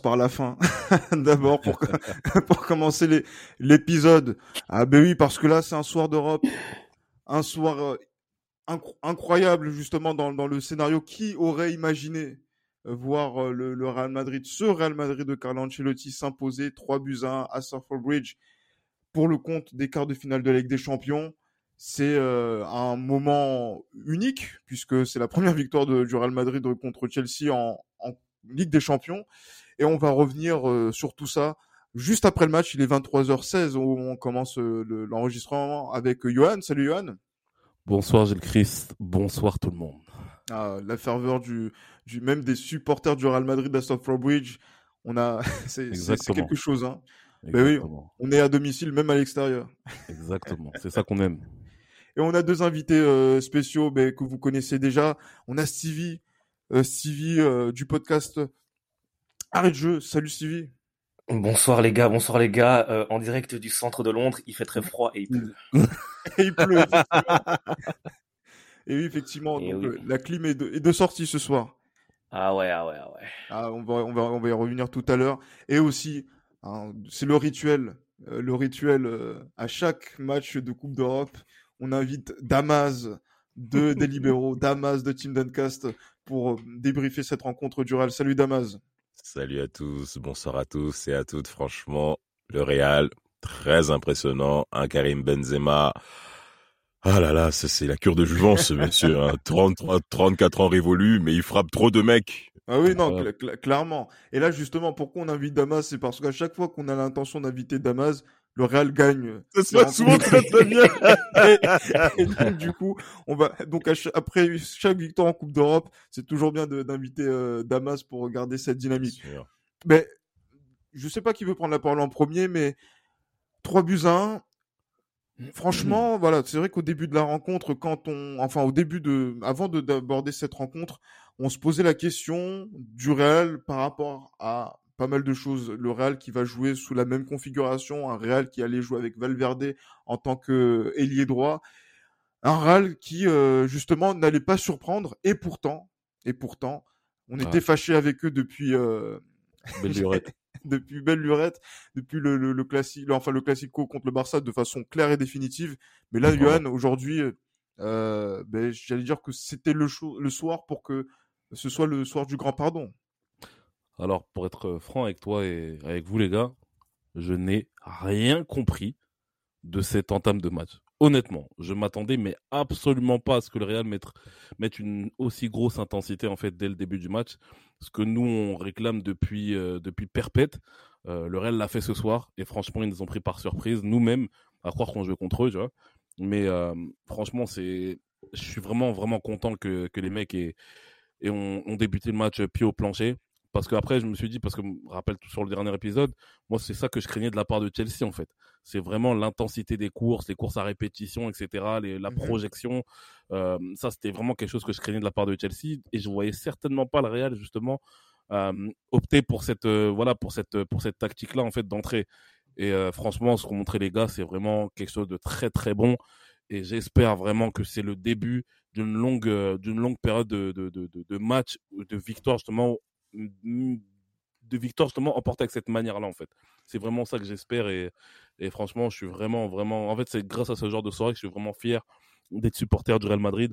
par la fin. D'abord pour pour commencer l'épisode. Ah ben oui, parce que là c'est un soir d'Europe, un soir euh, incroyable justement dans, dans le scénario. Qui aurait imaginé euh, voir euh, le, Real Madrid, ce Real Madrid de Carlo Ancelotti s'imposer 3 buts à 1 à Stamford Bridge pour le compte des quarts de finale de la Ligue des Champions? C'est un moment unique puisque c'est la première victoire de, du Real Madrid contre Chelsea en, en Ligue des Champions. Et on va revenir euh, sur tout ça juste après le match. Il est 23h16 où on commence euh, l'enregistrement avec Johan. Salut Johan. Bonsoir Gilles Christ. Bonsoir tout le monde. Ah, la ferveur du, du, même des supporters du Real Madrid à Stamford Bridge. On a, c'est quelque chose, hein. Ben oui, on est à domicile même à l'extérieur. Exactement, c'est ça qu'on aime. Et on a deux invités euh, spéciaux ben, que vous connaissez déjà. On a Stevie, euh, Stevie euh, du podcast Arrête jeu. Salut Stevie. Bonsoir les gars, bonsoir les gars. Euh, en direct du centre de Londres, il fait très froid et il pleut. et il pleut. et oui, effectivement, la clim est de, sortie ce soir. Ah ouais, ah ouais, ah ouais. Ah, on, va, on, va, on va y revenir tout à l'heure. Et aussi, hein, c'est le rituel. le rituel à chaque match de Coupe d'Europe. On invite Damas de des libéraux, Damas de Team Duncast pour euh, débriefer cette rencontre du Real. Salut Damas. Salut à tous, bonsoir à tous et à toutes. Franchement, le Real, très impressionnant. Un Karim Benzema. Ah là là, c'est la cure de jouvence, ce monsieur. Hein. 33, 34 ans révolus, mais il frappe trop de mecs. Ah oui, non, clairement. Et là, justement, pourquoi on invite Damas? C'est parce qu'à chaque fois qu'on a l'intention d'inviter Damas, le Real gagne. Ça se passe souvent très très bien. et, donc du coup, on va donc après chaque victoire en Coupe d'Europe, c'est toujours bien d'inviter euh, Damas pour regarder cette dynamique. Mais je sais pas qui veut prendre la parole en premier, mais 3 buts à 1. Franchement, voilà, c'est vrai qu'au début de la rencontre, quand on, enfin au début de, avant d'aborder cette rencontre, on se posait la question du Real par rapport à pas mal de choses. Le Real qui va jouer sous la même configuration, un Real qui allait jouer avec Valverde en tant que ailier droit, un Real qui euh, justement n'allait pas surprendre et pourtant, et pourtant, on était fâché avec eux depuis euh... belle lurette. depuis belle lurette, depuis le, le, classique, enfin le classico contre le Barça de façon claire et définitive. Mais là, Johan, aujourd'hui, euh, ben, j'allais dire que c'était le, le soir pour que ce soit le soir du grand pardon. Alors, pour être euh, franc avec toi et avec vous, les gars, je n'ai rien compris de cette entame de match. Honnêtement, je m'attendais, mais absolument pas à ce que le Real mette, une aussi grosse intensité en fait dès le début du match. Ce que nous on réclame depuis euh, perpète. Euh, le Real l'a fait ce soir et franchement ils nous ont pris par surprise. Nous-mêmes, à croire qu'on jouait contre eux, tu vois. Mais franchement, c'est, je suis vraiment vraiment content que, que les mecs aient, et ont, ont, débuté le match pied au plancher. Parce qu'après, je me suis dit, parce que je me rappelle tout sur le dernier épisode, moi, c'est ça que je craignais de la part de Chelsea, en fait. C'est vraiment l'intensité des courses, les courses à répétition, etc., la mmh projection. Euh, ça, c'était vraiment quelque chose que je craignais de la part de Chelsea. Et je voyais certainement pas le Real, justement, euh, opter pour cette, euh, voilà, pour cette, pour cette tactique-là, en fait, d'entrée. Et franchement, ce qu'ont montré les gars, c'est vraiment quelque chose de très, très bon. Et j'espère vraiment que c'est le début d'une longue, d'une longue période de, de, de, de match, de victoire, justement, de victoire justement emportée avec cette manière-là en fait. C'est vraiment ça que j'espère et, et, franchement je suis vraiment vraiment en fait c'est grâce à ce genre de soirée que je suis vraiment fier d'être supporter du Real Madrid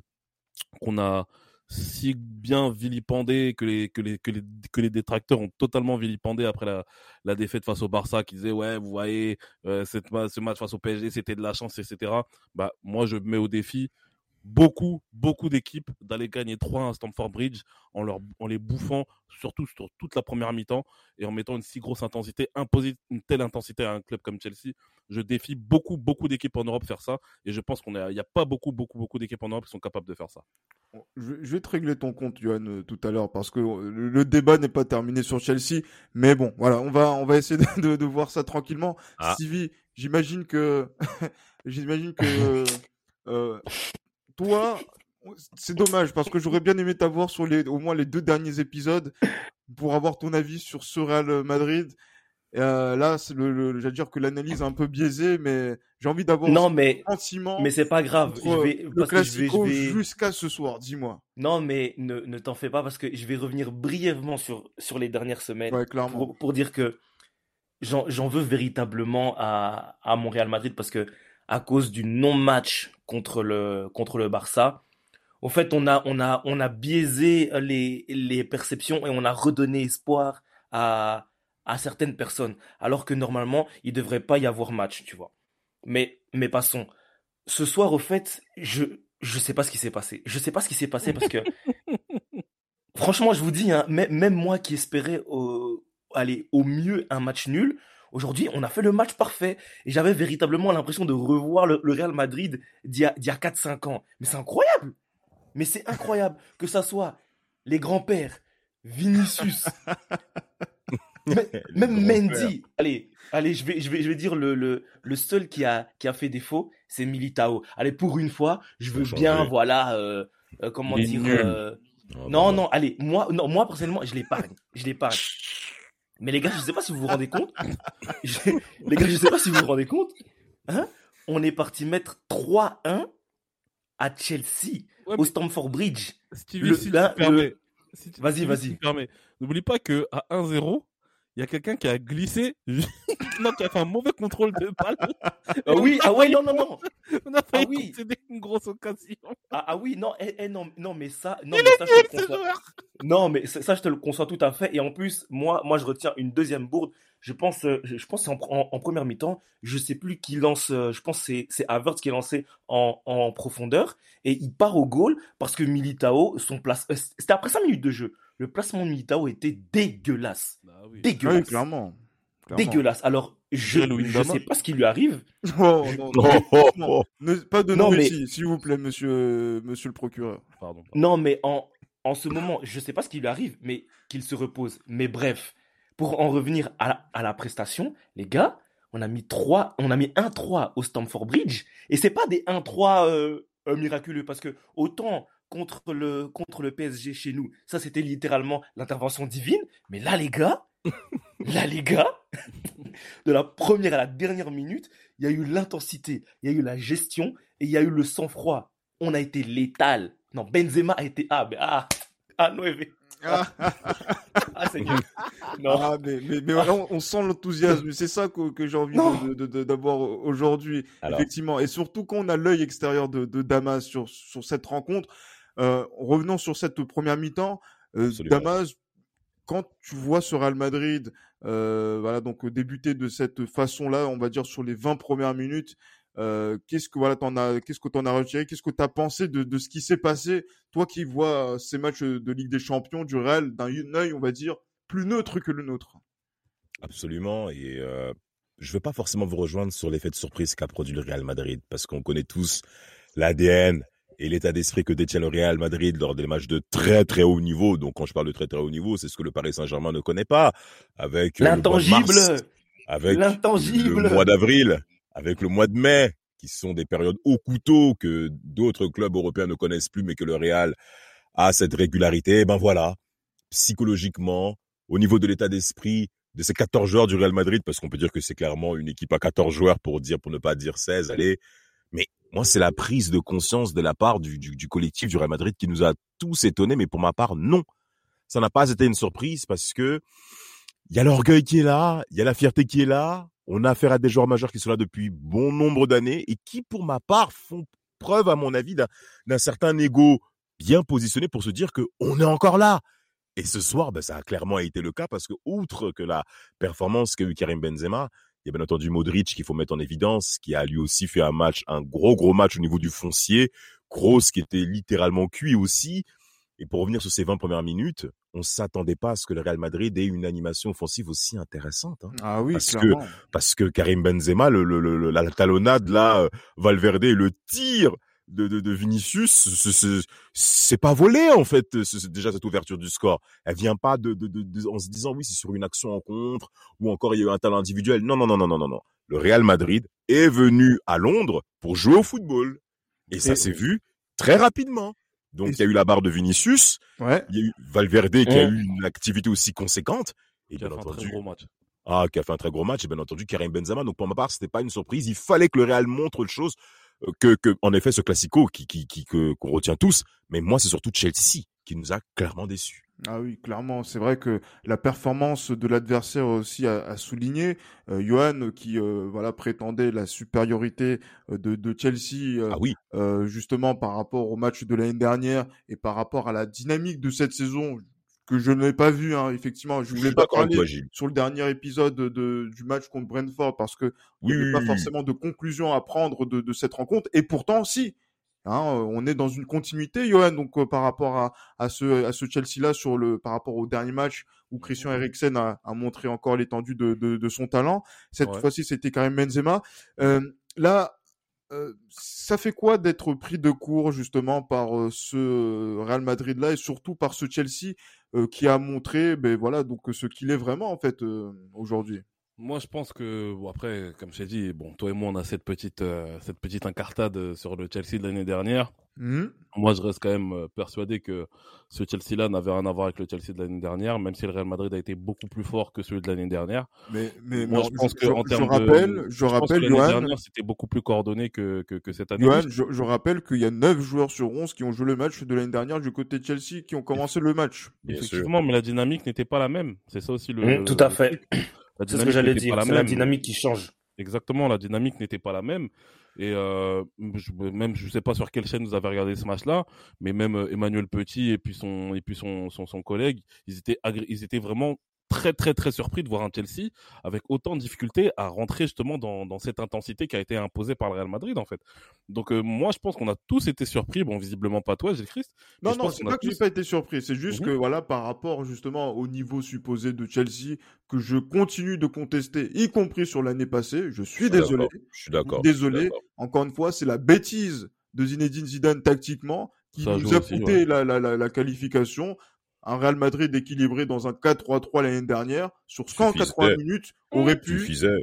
qu'on a si bien vilipendé que les, que les, que les, que les détracteurs ont totalement vilipendé après la, la défaite face au Barça qui disait ouais vous voyez euh, cette, ce match face au PSG c'était de la chance etc bah moi je mets au défi beaucoup, beaucoup d'équipes d'aller gagner 3 à Stamford Bridge en, leur, en les bouffant, surtout sur toute la première mi-temps, et en mettant une si grosse intensité, imposer une telle intensité à un club comme Chelsea. Je défie beaucoup, beaucoup d'équipes en Europe faire ça, et je pense qu'il n'y a, pas beaucoup, beaucoup, beaucoup d'équipes en Europe qui sont capables de faire ça. Je, vais te régler ton compte, Johan, euh, tout à l'heure, parce que euh, le, débat n'est pas terminé sur Chelsea, mais bon, voilà, on va, on va essayer de, voir ça tranquillement. Ah. j'imagine que, j'imagine que, euh, toi, c'est dommage parce que j'aurais bien aimé t'avoir sur les, au moins les deux derniers épisodes pour avoir ton avis sur ce Real Madrid. Euh, là, c'est le, le, j'allais dire que l'analyse est un peu biaisée, mais j'ai envie d'avoir non, mais, sentiment. Mais c'est pas grave. Je vais, le parce que je vais, je vais... jusqu'à ce soir, dis-moi. Non, mais ne, ne t'en fais pas parce que je vais revenir brièvement sur, sur les dernières semaines ouais, clairement. Pour, pour dire que j'en veux véritablement à, à Montréal Madrid parce que à cause du non-match contre le, contre le Barça, au fait, on a, on a, on a biaisé les, les perceptions et on a redonné espoir à, à certaines personnes, alors que normalement, il devrait pas y avoir match, tu vois. Mais, mais passons. Ce soir, au fait, je, je sais pas ce qui s'est passé. Je sais pas ce qui s'est passé parce que, franchement, je vous dis, hein, même moi qui espérais, au, aller au mieux un match nul, Aujourd'hui, on a fait le match parfait et j'avais véritablement l'impression de revoir le, le Real Madrid d'il y a, a 4-5 ans. Mais c'est incroyable Mais c'est incroyable que ça soit les grands-pères, Vinicius, même Mendy. Allez, allez, je vais, je vais, je vais dire le, le, le seul qui a, qui a fait défaut, c'est Militao. Allez, pour une fois, je veux bien, voilà, euh, euh, comment dire. Euh... Oh, non, non, allez, moi, non, moi personnellement, je l'épargne, je l'épargne. Mais les gars, je sais pas si vous vous rendez compte. Les gars, je sais pas si vous vous rendez compte. Hein? On est parti mettre 3-1 à Chelsea, ouais, au Stamford Bridge. Stevie, le, si le... si vas-y, vas-y. N'oublie pas que à 1-0, il y a quelqu'un qui a glissé, non, qui a fait un mauvais contrôle de balle. Ah oui, ah ouais, non, non, non. On a failli ah oui. une grosse occasion. Ah, ah oui, non, eh, eh, non, non, mais ça, non, mais ça, je te le conçois. Non, mais ça, je te le conçois tout à fait. Et en plus, moi, moi, je retiens une deuxième bourde. Je pense, je pense, en, en, en première mi-temps, je sais plus qui lance. Je pense c'est c'est Havertz qui est lancé en, en profondeur et il part au goal parce que Militao, son place, c'était après 5 minutes de jeu le placement de Militao était dégueulasse. Bah oui. Dégueulasse. Oui, clairement. clairement. Dégueulasse. Alors, je ne sais pas ce qui lui arrive. Oh, non, non, non. Ne- pas de Non, nom mais- ici, s'il vous plaît, monsieur, monsieur le procureur. Pardon. pardon. Non, mais en, en ce moment, je ne sais pas ce qui lui arrive, mais qu'il se repose. Mais bref, pour en revenir à la, à la prestation, les gars, on a mis 3, on a mis 1-3 au Stamford Bridge. Et c'est pas des 1-3 euh, euh, miraculeux, parce que autant contre le, contre le PSG chez nous, ça c'était littéralement l'intervention divine. Mais là, les gars, là, les gars, de la première à la dernière minute, il y a eu l'intensité, il y a eu la gestion et il y a eu le sang-froid. On a été létal. Non, Benzema a été ah, mais ah, ah, nueve. Ah, Ah, c'est. Non. ah, mais, mais, mais voilà, on, on sent l'enthousiasme. C'est ça que, que j'ai envie Non. de- de- de- d'avoir aujourd'hui, Alors. effectivement. Et surtout quand on a l'œil extérieur de, de Damas sur, sur cette rencontre. Euh, revenons sur cette première mi-temps. Euh. Damas, quand tu vois ce Real Madrid, euh, voilà, donc débuter de cette façon-là, on va dire sur les 20 premières minutes, euh, qu'est-ce que voilà, t'en as, qu'est-ce que t'en as retiré, qu'est-ce que t'as pensé de, de ce qui s'est passé, toi qui vois euh, ces matchs de Ligue des Champions du Real d'un œil, on va dire, plus neutre que le nôtre. Absolument. Et euh, je ne veux pas forcément vous rejoindre sur l'effet de surprise qu'a produit le Real Madrid, parce qu'on connaît tous l'ADN et l'état d'esprit que détient le Real Madrid lors des matchs de très très haut niveau. Donc quand je parle de très très haut niveau, c'est ce que le Paris Saint-Germain ne connaît pas. Avec euh, L'intangible. avec L'intangible. le mois d'avril, avec le mois de mai, qui sont des périodes au couteau que d'autres clubs européens ne connaissent plus, mais que le Real a cette régularité. Eh Ben voilà, psychologiquement, au niveau de l'état d'esprit de ces 14 joueurs du Real Madrid, parce qu'on peut dire que c'est clairement une équipe à 14 joueurs pour dire, pour ne pas dire 16, allez. Mais moi, c'est la prise de conscience de la part du, du, du collectif du Real Madrid qui nous a tous étonnés, mais pour ma part, non. Ça n'a pas été une surprise parce que il y a l'orgueil qui est là, il y a la fierté qui est là. On a affaire à des joueurs majeurs qui sont là depuis bon nombre d'années et qui, pour ma part, font preuve, à mon avis, d'un certain ego bien positionné pour se dire que on est encore là. Et ce soir, ben, ça a clairement été le cas parce que, outre que la performance qu'a eu Karim Benzema, il y a bien entendu Modric qu'il faut mettre en évidence, qui a lui aussi fait un match, un gros gros match au niveau du foncier. Kroos qui était littéralement cuit aussi. Et pour revenir sur ces 20 premières minutes, on s'attendait pas à ce que le Real Madrid ait une animation offensive aussi intéressante. hein. Ah oui, Parce que-. Parce que Karim Benzema, le, le, le- la talonnade là, euh, Valverde, le tir de, de, de Vinicius, c'est- pas volé en fait. c'est déjà cette ouverture du score, elle vient pas de, de, de, de- en se disant oui c'est sur une action en contre ou encore il y a eu un talent individuel. Non non non non non non non. Le Real Madrid est venu à Londres pour jouer au football et ça s'est vu très rapidement. Donc il y a eu la barre de Vinicius, Ouais. il y a eu Valverde qui a eu une activité aussi conséquente et Qui a bien fait un très entendu gros match. Ah, qui a fait un très gros match, et bien entendu Karim Benzema. Donc pour ma part, c'était pas une surprise. Il fallait que le Real montre autre chose euh, que, que en effet, ce classico qui, qui, qui qu'on retient tous. Mais moi, c'est surtout Chelsea qui nous a clairement déçus. Ah oui, clairement, c'est vrai que la performance de l'adversaire aussi a, a souligné. Euh, Johan qui euh, voilà prétendait la supériorité euh, de, de Chelsea, ah oui. justement par rapport au match de l'année dernière et par rapport à la dynamique de cette saison que je n'ai pas vu. Hein, effectivement, je voulais pas parler sur le dernier épisode de, du match contre Brentford parce que il n'y avait pas forcément de conclusion à prendre de, de cette rencontre. Et pourtant, si Hein, on est dans une continuité, Johan, donc euh, par rapport à, à ce, à ce Chelsea-là, sur le, par rapport au dernier match où Christian Eriksen a, a montré encore l'étendue de, de, de, son talent. Cette fois-ci, c'était quand même Benzema. Euh, là, euh, ça fait quoi d'être pris de court justement par ce Real Madrid-là et surtout par ce Chelsea qui a montré, ben voilà, donc ce qu'il est vraiment en fait aujourd'hui? Moi, je pense que bon, après, comme je t'ai dit, bon, toi et moi, on a cette petite euh, cette petite incartade euh, sur le Chelsea de l'année dernière. Mmh. Moi, je reste quand même euh, persuadé que ce Chelsea-là n'avait rien à voir avec le Chelsea de l'année dernière, même si le Real Madrid a été beaucoup plus fort que celui de l'année dernière. Mais, mais moi, je pense que en termes rappelle, je, rappelle, l'année dernière, c'était beaucoup plus coordonné que, que, que cette année. Johan, je, je, rappelle qu'il y a 9 joueurs sur 11 qui ont joué le match de l'année dernière du côté de Chelsea, qui ont commencé le match. Effectivement, mais la dynamique n'était pas la même. C'est ça aussi le. Mmh, tout à fait. C'est ce que j'allais dire. C'est la dynamique qui change. Exactement, la dynamique n'était pas la même. Et euh, je, même, je sais pas sur quelle chaîne vous avez regardé ce match-là, mais même euh, Emmanuel Petit et puis son et puis son son, son collègue, ils étaient ils étaient vraiment très très très surpris de voir un Chelsea avec autant de difficultés à rentrer justement dans, dans cette intensité qui a été imposée par le Real Madrid en fait. Donc euh, moi je pense qu'on a tous été surpris, bon visiblement pas toi Gilles Christ. Non non, c'est pas que j'ai pas été surpris, c'est juste mhm. que voilà par rapport justement au niveau supposé de Chelsea que je continue de contester, y compris sur l'année passée, je suis désolé. Je suis d'accord. Désolé. Encore une fois, c'est la bêtise de Zinedine Zidane tactiquement qui nous a coûté la, la, la, la qualification un Real Madrid équilibré dans un 4-3-3 l'année dernière, sur 180 minutes, aurait pu. Suffisait.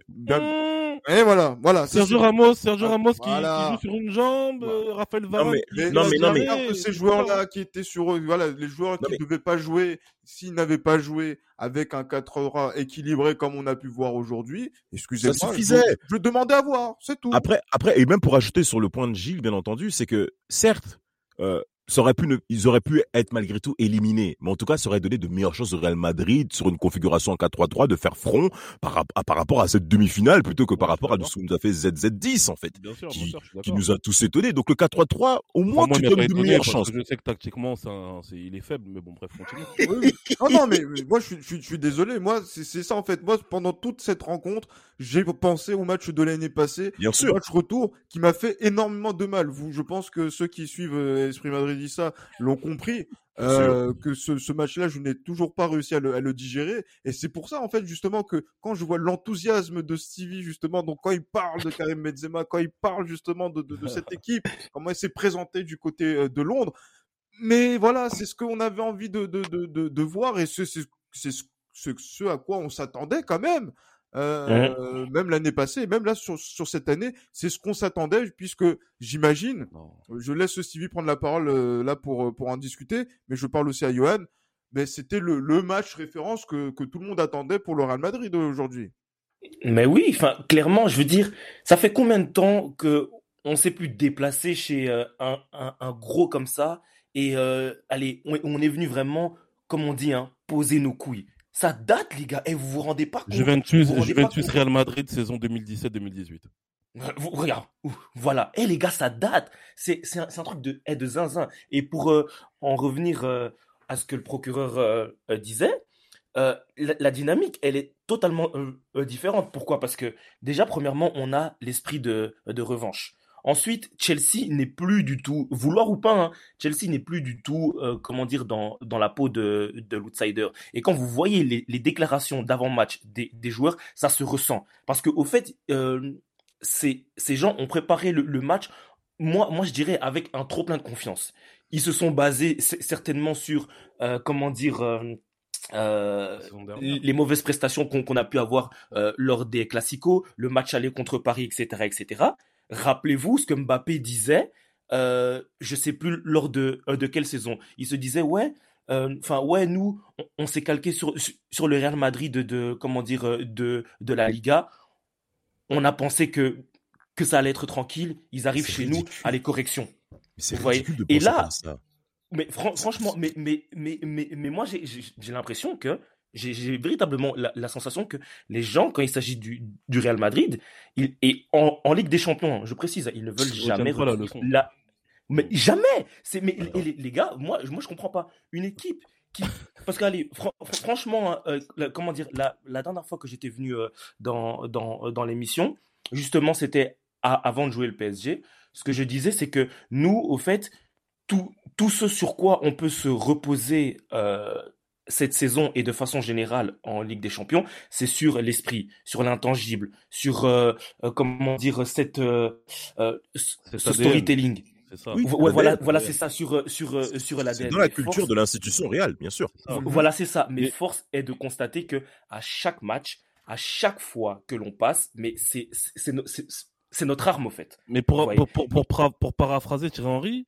Et voilà, voilà. Sergio Ramos, Sergio Ramos qui, joue sur une jambe, euh, Raphaël Varane. Non mais, non mais, non mais, que ces joueurs-là qui étaient sur, voilà, les joueurs qui ne devaient pas jouer, s'ils n'avaient pas joué avec un 4 3 équilibré comme on a pu voir aujourd'hui, excusez-moi. Ça suffisait. Je, je demandais à voir, c'est tout. Après, après, et même pour ajouter sur le point de Gilles, bien entendu, c'est que certes, euh, aurait pu ils auraient pu être malgré tout éliminés. Mais en tout cas, ça aurait donné de meilleures chances au Real Madrid sur une configuration en 4-3-3 de faire front par, par rapport à cette demi-finale plutôt que par rapport à ce que nous a fait ZZ10 en fait, qui, qui, nous a tous étonnés. Donc le 4-3-3, au moins tu donnes de meilleures chances. Je sais que tactiquement, c'est, il est faible, mais bon bref, continue. oui, Non, non, mais moi je suis, je suis, désolé. Moi, c'est, ça en fait. Moi, pendant toute cette rencontre, j'ai pensé au match de l'année passée, Bien sûr. match retour, qui m'a fait énormément de mal. Vous, je pense que ceux qui suivent euh, Esprit Madrid ça l'ont compris. Euh, que ce, ce match-là, je n'ai toujours pas réussi à le, à le digérer. Et c'est pour ça, en fait, justement, que quand je vois l'enthousiasme de Stevie, justement, donc quand il parle de Karim Benzema, quand il parle justement de, de, de cette équipe, comment il s'est présenté du côté euh, de Londres. Mais voilà, c'est ce qu'on avait envie de, de, de, de, voir et c'est ce, ce, ce à quoi on s'attendait quand même. Euh, même l'année passée, même là sur, sur cette année, c'est ce qu'on s'attendait puisque j'imagine, je laisse Stevie prendre la parole euh, là pour euh, pour en discuter, mais je parle aussi à Johan. Mais c'était le, le match référence que, que tout le monde attendait pour le Real Madrid aujourd'hui. Mais oui, enfin clairement, je veux dire, ça fait combien de temps que on s'est plus déplacer chez un, un, un, gros comme ça et allez, on, on, est venu vraiment, comme on dit, hein, poser nos couilles. Ça date, les gars. Et vous vous rendez pas compte. Juventus, Juventus Real Madrid, saison 2017-2018. Regarde, voilà. Et les gars, ça date. C'est c'est un, un, truc de de zinzin. Et pour euh, en revenir euh, à ce que le procureur euh, disait, la, la, dynamique, elle est totalement différente. Pourquoi? Parce que déjà, premièrement, on a l'esprit de de revanche. Ensuite, Chelsea n'est plus du tout, vouloir ou pas, hein, Chelsea n'est plus du tout, euh, comment dire, dans, dans la peau de, de l'outsider. Et quand vous voyez les, les déclarations d'avant-match des, des joueurs, ça se ressent. Parce que au fait, euh, ces, ces gens ont préparé le, le, match, moi, moi je dirais, avec un trop plein de confiance. Ils se sont basés certainement sur, euh, comment dire... Euh, les mauvaises prestations qu'on qu a pu avoir euh, lors des classicos, le match aller contre Paris, etc., etc. Rappelez-vous ce que Mbappé disait, euh, je sais plus lors de, euh, de quelle saison. Il se disait, ouais, enfin ouais, nous, on, s'est calqué sur, sur le Real Madrid de, de comment dire de, de la Liga. On a pensé que que ça allait être tranquille. Ils arrivent chez nous à les corrections. C'est ridicule de penser Et là, ça. mais franchement, mais mais mais mais, mais moi j'ai l'impression que j'ai véritablement la, sensation que les gens, quand il s'agit du, du Real Madrid, et en, en, Ligue des Champions, je précise, ils ne veulent jamais la La, mais jamais. C'est mais les, les, gars, moi, moi je comprends pas. Une équipe qui, parce que allez, franchement, hein, euh, comment dire, la, la dernière fois que j'étais venu euh, dans dans dans l'émission, justement, c'était avant de jouer le PSG. Ce que je disais, c'est que nous, au fait, tout tout ce sur quoi on peut se reposer. Euh, cette saison et de façon générale en Ligue des Champions, c'est sur l'esprit, sur l'intangible, sur euh, euh, comment dire cette euh, ce storytelling. Ça. voilà, voilà, c'est ça sur sur sur l'ADN. Dans la culture de l'institution réelle, bien sûr. Voilà, c'est ça. Mais force est de constater que à chaque match, à chaque fois que l'on passe, mais c'est c'est c'est notre arme au fait. Mais pour pour, pour, pour, pour paraphraser Thierry Henry,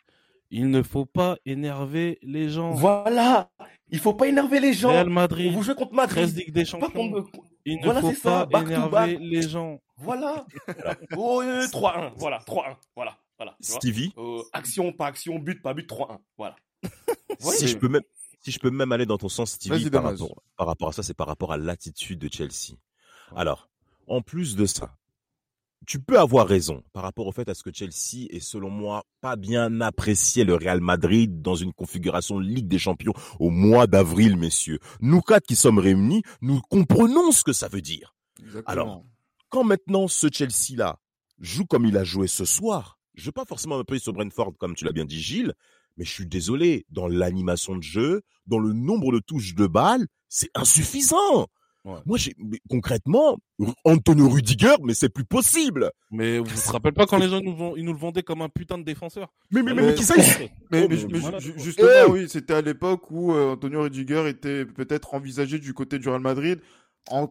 il ne faut pas énerver les gens. Voilà, il faut pas énerver les gens. Real Madrid, vous jouez contre Madrid. 13 des Champions. Il ne faut pas énerver les gens. Voilà. oh, 3-1. Voilà, 3-1. Voilà. voilà Stevie. Euh, action, pas action, but, pas but, 3-1. Voilà. si je peux même, si je peux même aller dans ton sens, Stevie, par rapport, par rapport à ça, c'est par rapport à l'attitude de Chelsea. Alors, en plus de ça, tu peux avoir raison par rapport au fait à ce que Chelsea est selon moi pas bien apprécié le Real Madrid dans une configuration Ligue des Champions au mois d'avril, messieurs. Nous quatre qui sommes réunis, nous comprenons ce que ça veut dire. Alors, quand maintenant ce Chelsea-là joue comme il a joué ce soir, je veux pas forcément me sur Brentford comme tu l'as bien dit Gilles, mais je suis désolé, dans l'animation de jeu, dans le nombre de touches de balles, c'est insuffisant. Moi, j'ai concrètement Antonio Rudiger, mais c'est plus possible. Mais vous vous rappelez pas quand les gens nous vont, ils nous le vendaient comme un putain de défenseur. Mais mais mais, qui ça Mais, mais, justement, eh oui, c'était à l'époque où euh, Antonio Rudiger était peut-être envisagé du côté du Real Madrid,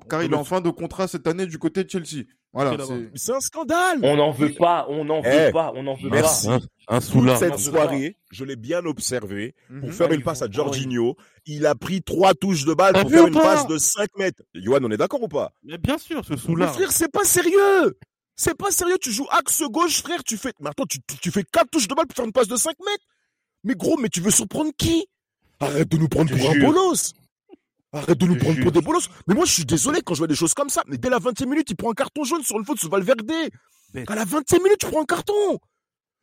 car il est en fin de contrat cette année du côté de Chelsea. Voilà, c'est un scandale. On n'en veut pas, on n'en veut eh, pas, on n'en veut merci. pas. Un, un cette soirée, je l'ai bien observé pour mhm. faire une passe à Jorginho. Il a pris trois touches de balle pour faire une passe de 5 mètres. Yohan, on est d'accord ou pas? Mais bien sûr, ce sous-là. frère, c'est pas sérieux. C'est pas sérieux. Tu joues axe gauche, frère. Tu fais, mais attends, tu, tu fais quatre touches de balle pour faire une passe de 5 mètres. Mais gros, mais tu veux surprendre qui? Arrête de nous prendre pour un bolos. Arrête de nous prendre pour des bolos. Mais moi, je suis désolé quand je vois des choses comme ça. Mais dès la 20e minute, il prend un carton jaune sur une faute sur Valverde. À la 20e minute, tu prends un carton.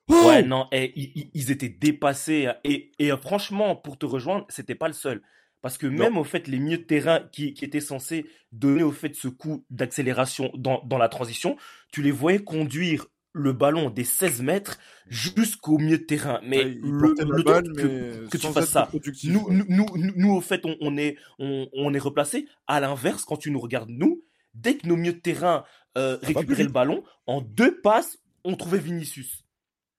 Oh ouais, non, et, ils, étaient dépassés. Et, et, franchement, pour te rejoindre, c'était pas le seul. Parce que même au fait, les milieux de terrain qui, qui étaient censés donner au fait ce coup d'accélération dans, dans la transition, tu les voyais conduire le ballon des 16 mètres jusqu'au milieu de terrain. Mais le, le que, tu fasses ça. Nous, nous, nous, au fait, on, est, on, on, est replacé. À l'inverse, quand tu nous regardes, nous, dès que nos milieux de terrain euh, récupéraient le ballon, en deux passes, on trouvait Vinicius.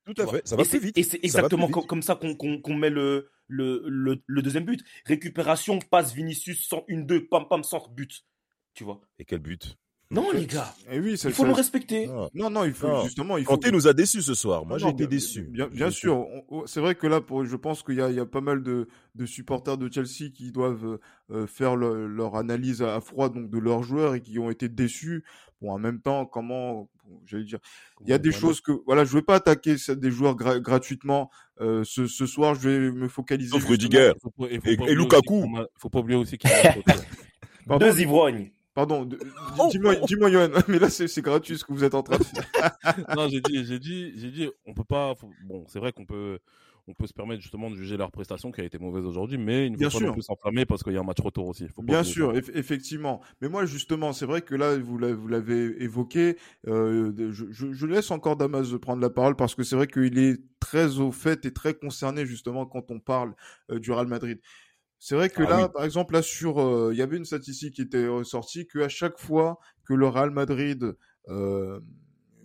Tout à fait, ça va plus vite. Et c'est exactement comme ça qu'on met le, le, le, deuxième but. Récupération, passe Vinicius, 101-2, pam pam, centre, but. Tu vois. Et quel but non, les gars. Et eh oui, il faut nous respecter. Non, non, il faut justement. Il faut... Kanté nous a déçus ce soir. Moi, j'ai été déçu. Bien, bien sûr. C'est vrai que là, pour, je pense qu'il y, y a, pas mal de, de, supporters de Chelsea qui doivent euh, faire leur analyse à, froid donc de leurs joueurs et qui ont été déçus. Bon, en même temps, comment, j'allais dire, il y a des choses que, voilà, je vais pas attaquer des joueurs gratuitement. Euh, ce, ce, soir, je vais me focaliser. Sauf Rudiger et, et, Lukaku. Faut pas oublier aussi qu'il y a deux ivrognes. Pardon, oh, dis-moi, oh. dis-moi, Yohan, mais là, c'est gratuit ce que vous êtes en train de faire. non, j'ai dit, j'ai dit, j'ai dit, on peut pas, bon, c'est vrai qu'on peut, on peut se permettre justement de juger leur prestation qui a été mauvaise aujourd'hui, mais il ne faut pas non plus s'enflammer parce qu'il y a un match retour aussi. Bien sûr, effectivement. Mais moi, justement, c'est vrai que là, vous l'avez évoqué. Euh, je, je, laisse encore Damas prendre la parole parce que c'est vrai qu'il est très au fait et très concerné justement quand on parle euh, du Real Madrid. C'est vrai que ah là, par exemple, là sur, euh, il y avait une statistique qui était ressortie que à chaque fois que le Real Madrid euh,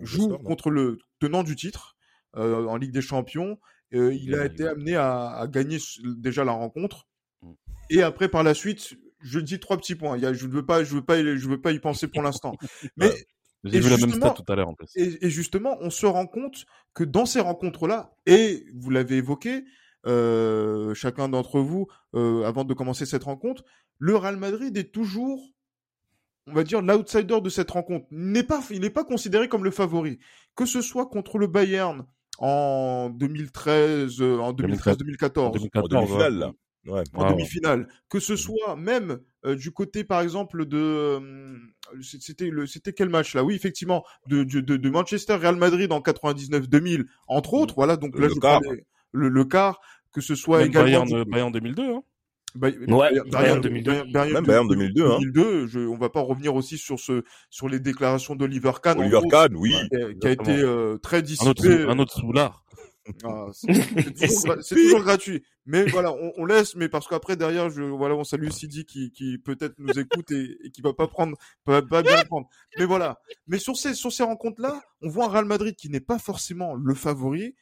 joue contre le tenant du titre euh, en Ligue des Champions, il a été amené à, gagner déjà la rencontre. Mm. Et après, par la suite, je dis trois petits points. Il y a, je ne veux pas, je veux pas, je veux pas y penser pour l'instant. Mais j'ai vu la même stat tout à l'heure en plus. Et, et, justement, on se rend compte que dans ces rencontres-là, et vous l'avez évoqué, euh, chacun d'entre vous, euh, avant de commencer cette rencontre, le Real Madrid est toujours, on va dire, l'outsider de cette rencontre. Il n'est pas, il n'est pas considéré comme le favori. Que ce soit contre le Bayern en 2013, euh, en 2013-2014, 2014, Ouais. En demi-finale. Que ce soit même euh, du côté, par exemple, de euh, c'était le c'était quel match là? Oui, effectivement, de, de, de Manchester Real Madrid en 99-2000, entre autres. Voilà, donc là le je quart. parlais le, le quart, que ce soit Même également Bayern, du- Bayern 2002. Hein. Bay- Ouais, Bayern- Bayern 2002. Bayern- Même Bayern 2002, hein. 2002, je, on va pas revenir aussi sur ce sur les déclarations d'Oliver Kahn, Oliver gros, Kahn, oui. qui a, qui a été euh, très dissipé. un autre soulard. Ah, c'est toujours, gratuit. Mais voilà, on, on laisse, mais parce qu'après derrière, je, voilà, on salue Sidi qui, qui peut-être nous écoute et, et qui va pas prendre, va pas bien prendre. Mais voilà. Mais sur ces, sur ces rencontres-là, on voit un Real Madrid qui n'est pas forcément le favori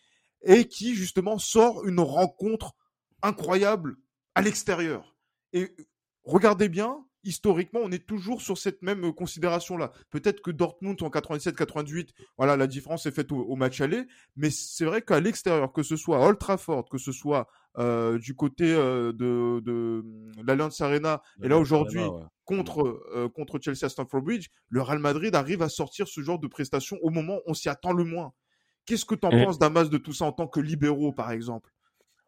et qui justement sort une rencontre incroyable à l'extérieur. Et regardez bien, historiquement, on est toujours sur cette même considération-là. Peut-être que Dortmund en 97-98, voilà, la différence est faite au, au match aller, mais c'est vrai qu'à l'extérieur, que ce soit à Old Trafford, que ce soit euh, du côté euh, de, de l'Allianz Arena, et là aujourd'hui Ouais. contre euh, contre Chelsea à Stamford Bridge, le Real Madrid arrive à sortir ce genre de prestations au moment où on s'y attend le moins. Qu'est-ce que tu en Mm. penses, Damas, de tout ça en tant que libéraux, par exemple?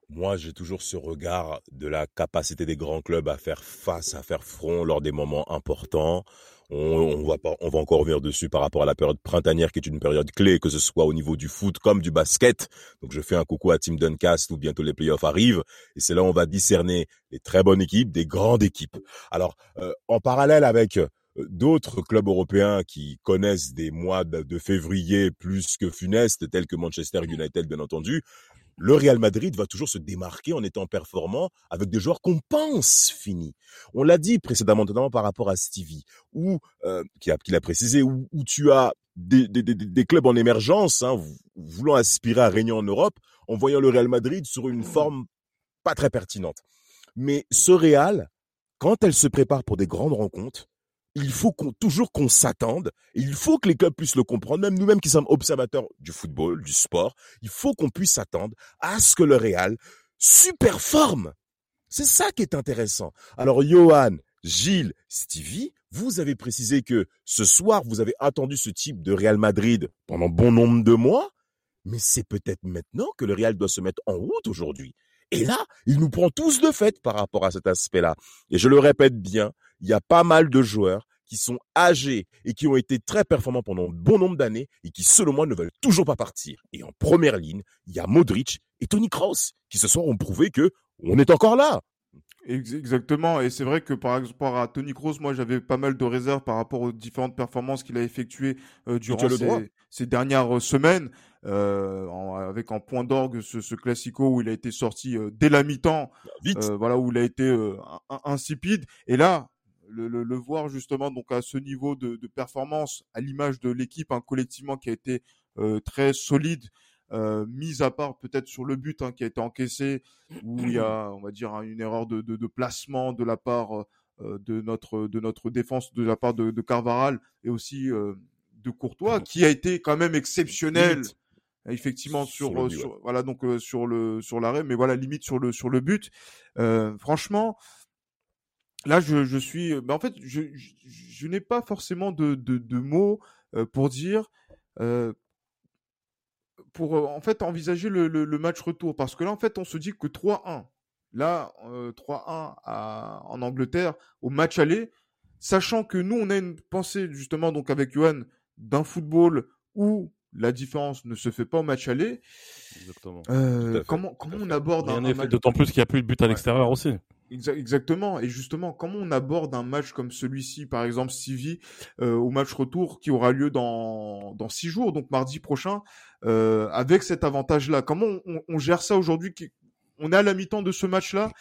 Moi, j'ai toujours ce regard de la capacité des grands clubs à faire face, à faire front lors des moments importants. On, on va pas, on va encore revenir dessus par rapport à la période printanière qui est une période clé, que ce soit au niveau du foot comme du basket. Donc, je fais un coucou à Team Duncast où bientôt les playoffs arrivent. Et c'est là où on va discerner les très bonnes équipes des grandes équipes. Alors, euh, en parallèle avec euh, d'autres clubs européens qui connaissent des mois de, février plus que funestes, tels que Manchester United, bien entendu, le Real Madrid va toujours se démarquer en étant performant avec des joueurs qu'on pense finis. On l'a dit précédemment, notamment par rapport à Stevie, où euh, qui a, qui l'a précisé, où, où tu as des, des, des, des clubs en émergence, hein, vou- voulant aspirer à régner en Europe, en voyant le Real Madrid sur une forme pas très pertinente. Mais ce Real, quand elle se prépare pour des grandes rencontres, il faut qu'on, toujours qu'on s'attende, il faut que les clubs puissent le comprendre, même nous-mêmes qui sommes observateurs du football, du sport, il faut qu'on puisse s'attendre à ce que le Real superforme. C'est ça qui est intéressant. Alors, Johan, Gilles, Stevie, vous avez précisé que ce soir, vous avez attendu ce type de Real Madrid pendant bon nombre de mois, mais c'est peut-être maintenant que le Real doit se mettre en route aujourd'hui. Et là, il nous prend tous de fait par rapport à cet aspect-là. Et je le répète bien, il y a pas mal de joueurs qui sont âgés et qui ont été très performants pendant bon nombre d'années et qui, selon moi, ne veulent toujours pas partir. Et en première ligne, il y a Modric et Tony Kroos qui ce soir ont prouvé que on est encore là. Ex- Exactement, et c'est vrai que par rapport à Tony Kroos, moi j'avais pas mal de réserves par rapport aux différentes performances qu'il a effectuées euh, durant ces, ces dernières semaines, euh, en- avec en point d'orgue ce, ce classico où il a été sorti euh, dès la mi-temps, Vite. euh, voilà où il a été euh, in- insipide, et là le, le, le voir justement donc à ce niveau de, de performance, à l'image de l'équipe hein, collectivement qui a été euh, très solide. Euh, mis à part peut-être sur le but hein, qui a été encaissé, où il y a, on va dire, hein, une erreur de, de, de placement de la part euh, de notre de notre défense, de la part de, de Carvaral et aussi euh, de Courtois, qui a été quand même exceptionnel. Effectivement Sur sur, le euh, but, sur- voilà donc euh, sur le sur l'arrêt, mais voilà limite sur le sur le but. Euh, franchement, là je, je suis, ben, en fait je je, je n'ai pas forcément de de, de mots euh, pour dire euh, pour en fait envisager le, le, le match retour parce que là en fait on se dit que 3-1 là euh, 3-1 à- en Angleterre au match aller sachant que nous on a une pensée justement donc avec Johan d'un football où la différence ne se fait pas au match aller Exactement. euh, comment on aborde un, match d'autant plus qu'il n'y a plus de but à Ouais. l'extérieur aussi. Exa- Exactement. Et justement, comment on aborde un match comme celui-ci, par exemple, Civi, euh, au match retour qui aura lieu dans, dans six jours, donc mardi prochain, euh, avec cet avantage-là? Comment on, on- on gère ça aujourd'hui On est à la mi-temps de ce match-là?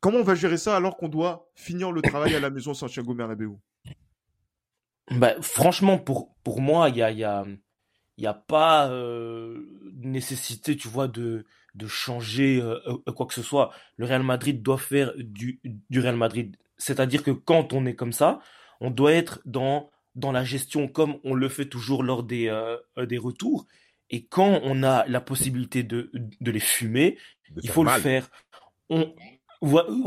Comment on va gérer ça alors qu'on doit finir le travail à la maison Santiago Bernabéu? Bah, franchement, pour, pour moi, il y a, il y a, il y a pas euh, nécessité, tu vois, de, de changer euh, euh, quoi que ce soit. Le Real Madrid doit faire du, du Real Madrid. C'est-à-dire que quand on est comme ça, on doit être dans, dans la gestion comme on le fait toujours lors des, euh, des retours. Et quand on a la possibilité de, de les fumer, il faut le faire. On,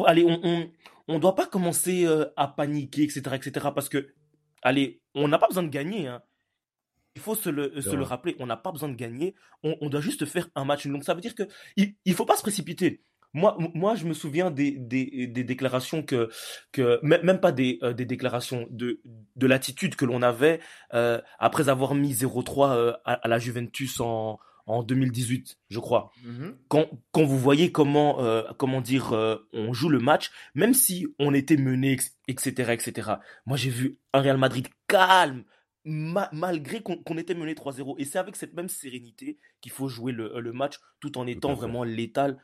allez, on, on, doit pas commencer à paniquer, etc., etc., parce que, allez, on n'a pas besoin de gagner. Hein. Il faut se le, se le rappeler, on n'a pas besoin de gagner, on, doit juste faire un match. Donc ça veut dire que il, il faut pas se précipiter. Moi, moi, je me souviens des, des, des déclarations que, que même pas des, euh, des déclarations de, de l'attitude que l'on avait euh, après avoir mis 0-3 euh, à, la Juventus en, en 2018, je crois. Mm-hmm. Quand, quand vous voyez comment, comment dire, on joue le match, même si on était mené, etc., etc. Moi, j'ai vu un Real Madrid calme, malgré qu'on était mené 3-0. Et c'est avec cette même sérénité qu'il faut jouer le, le, match tout en étant vraiment létal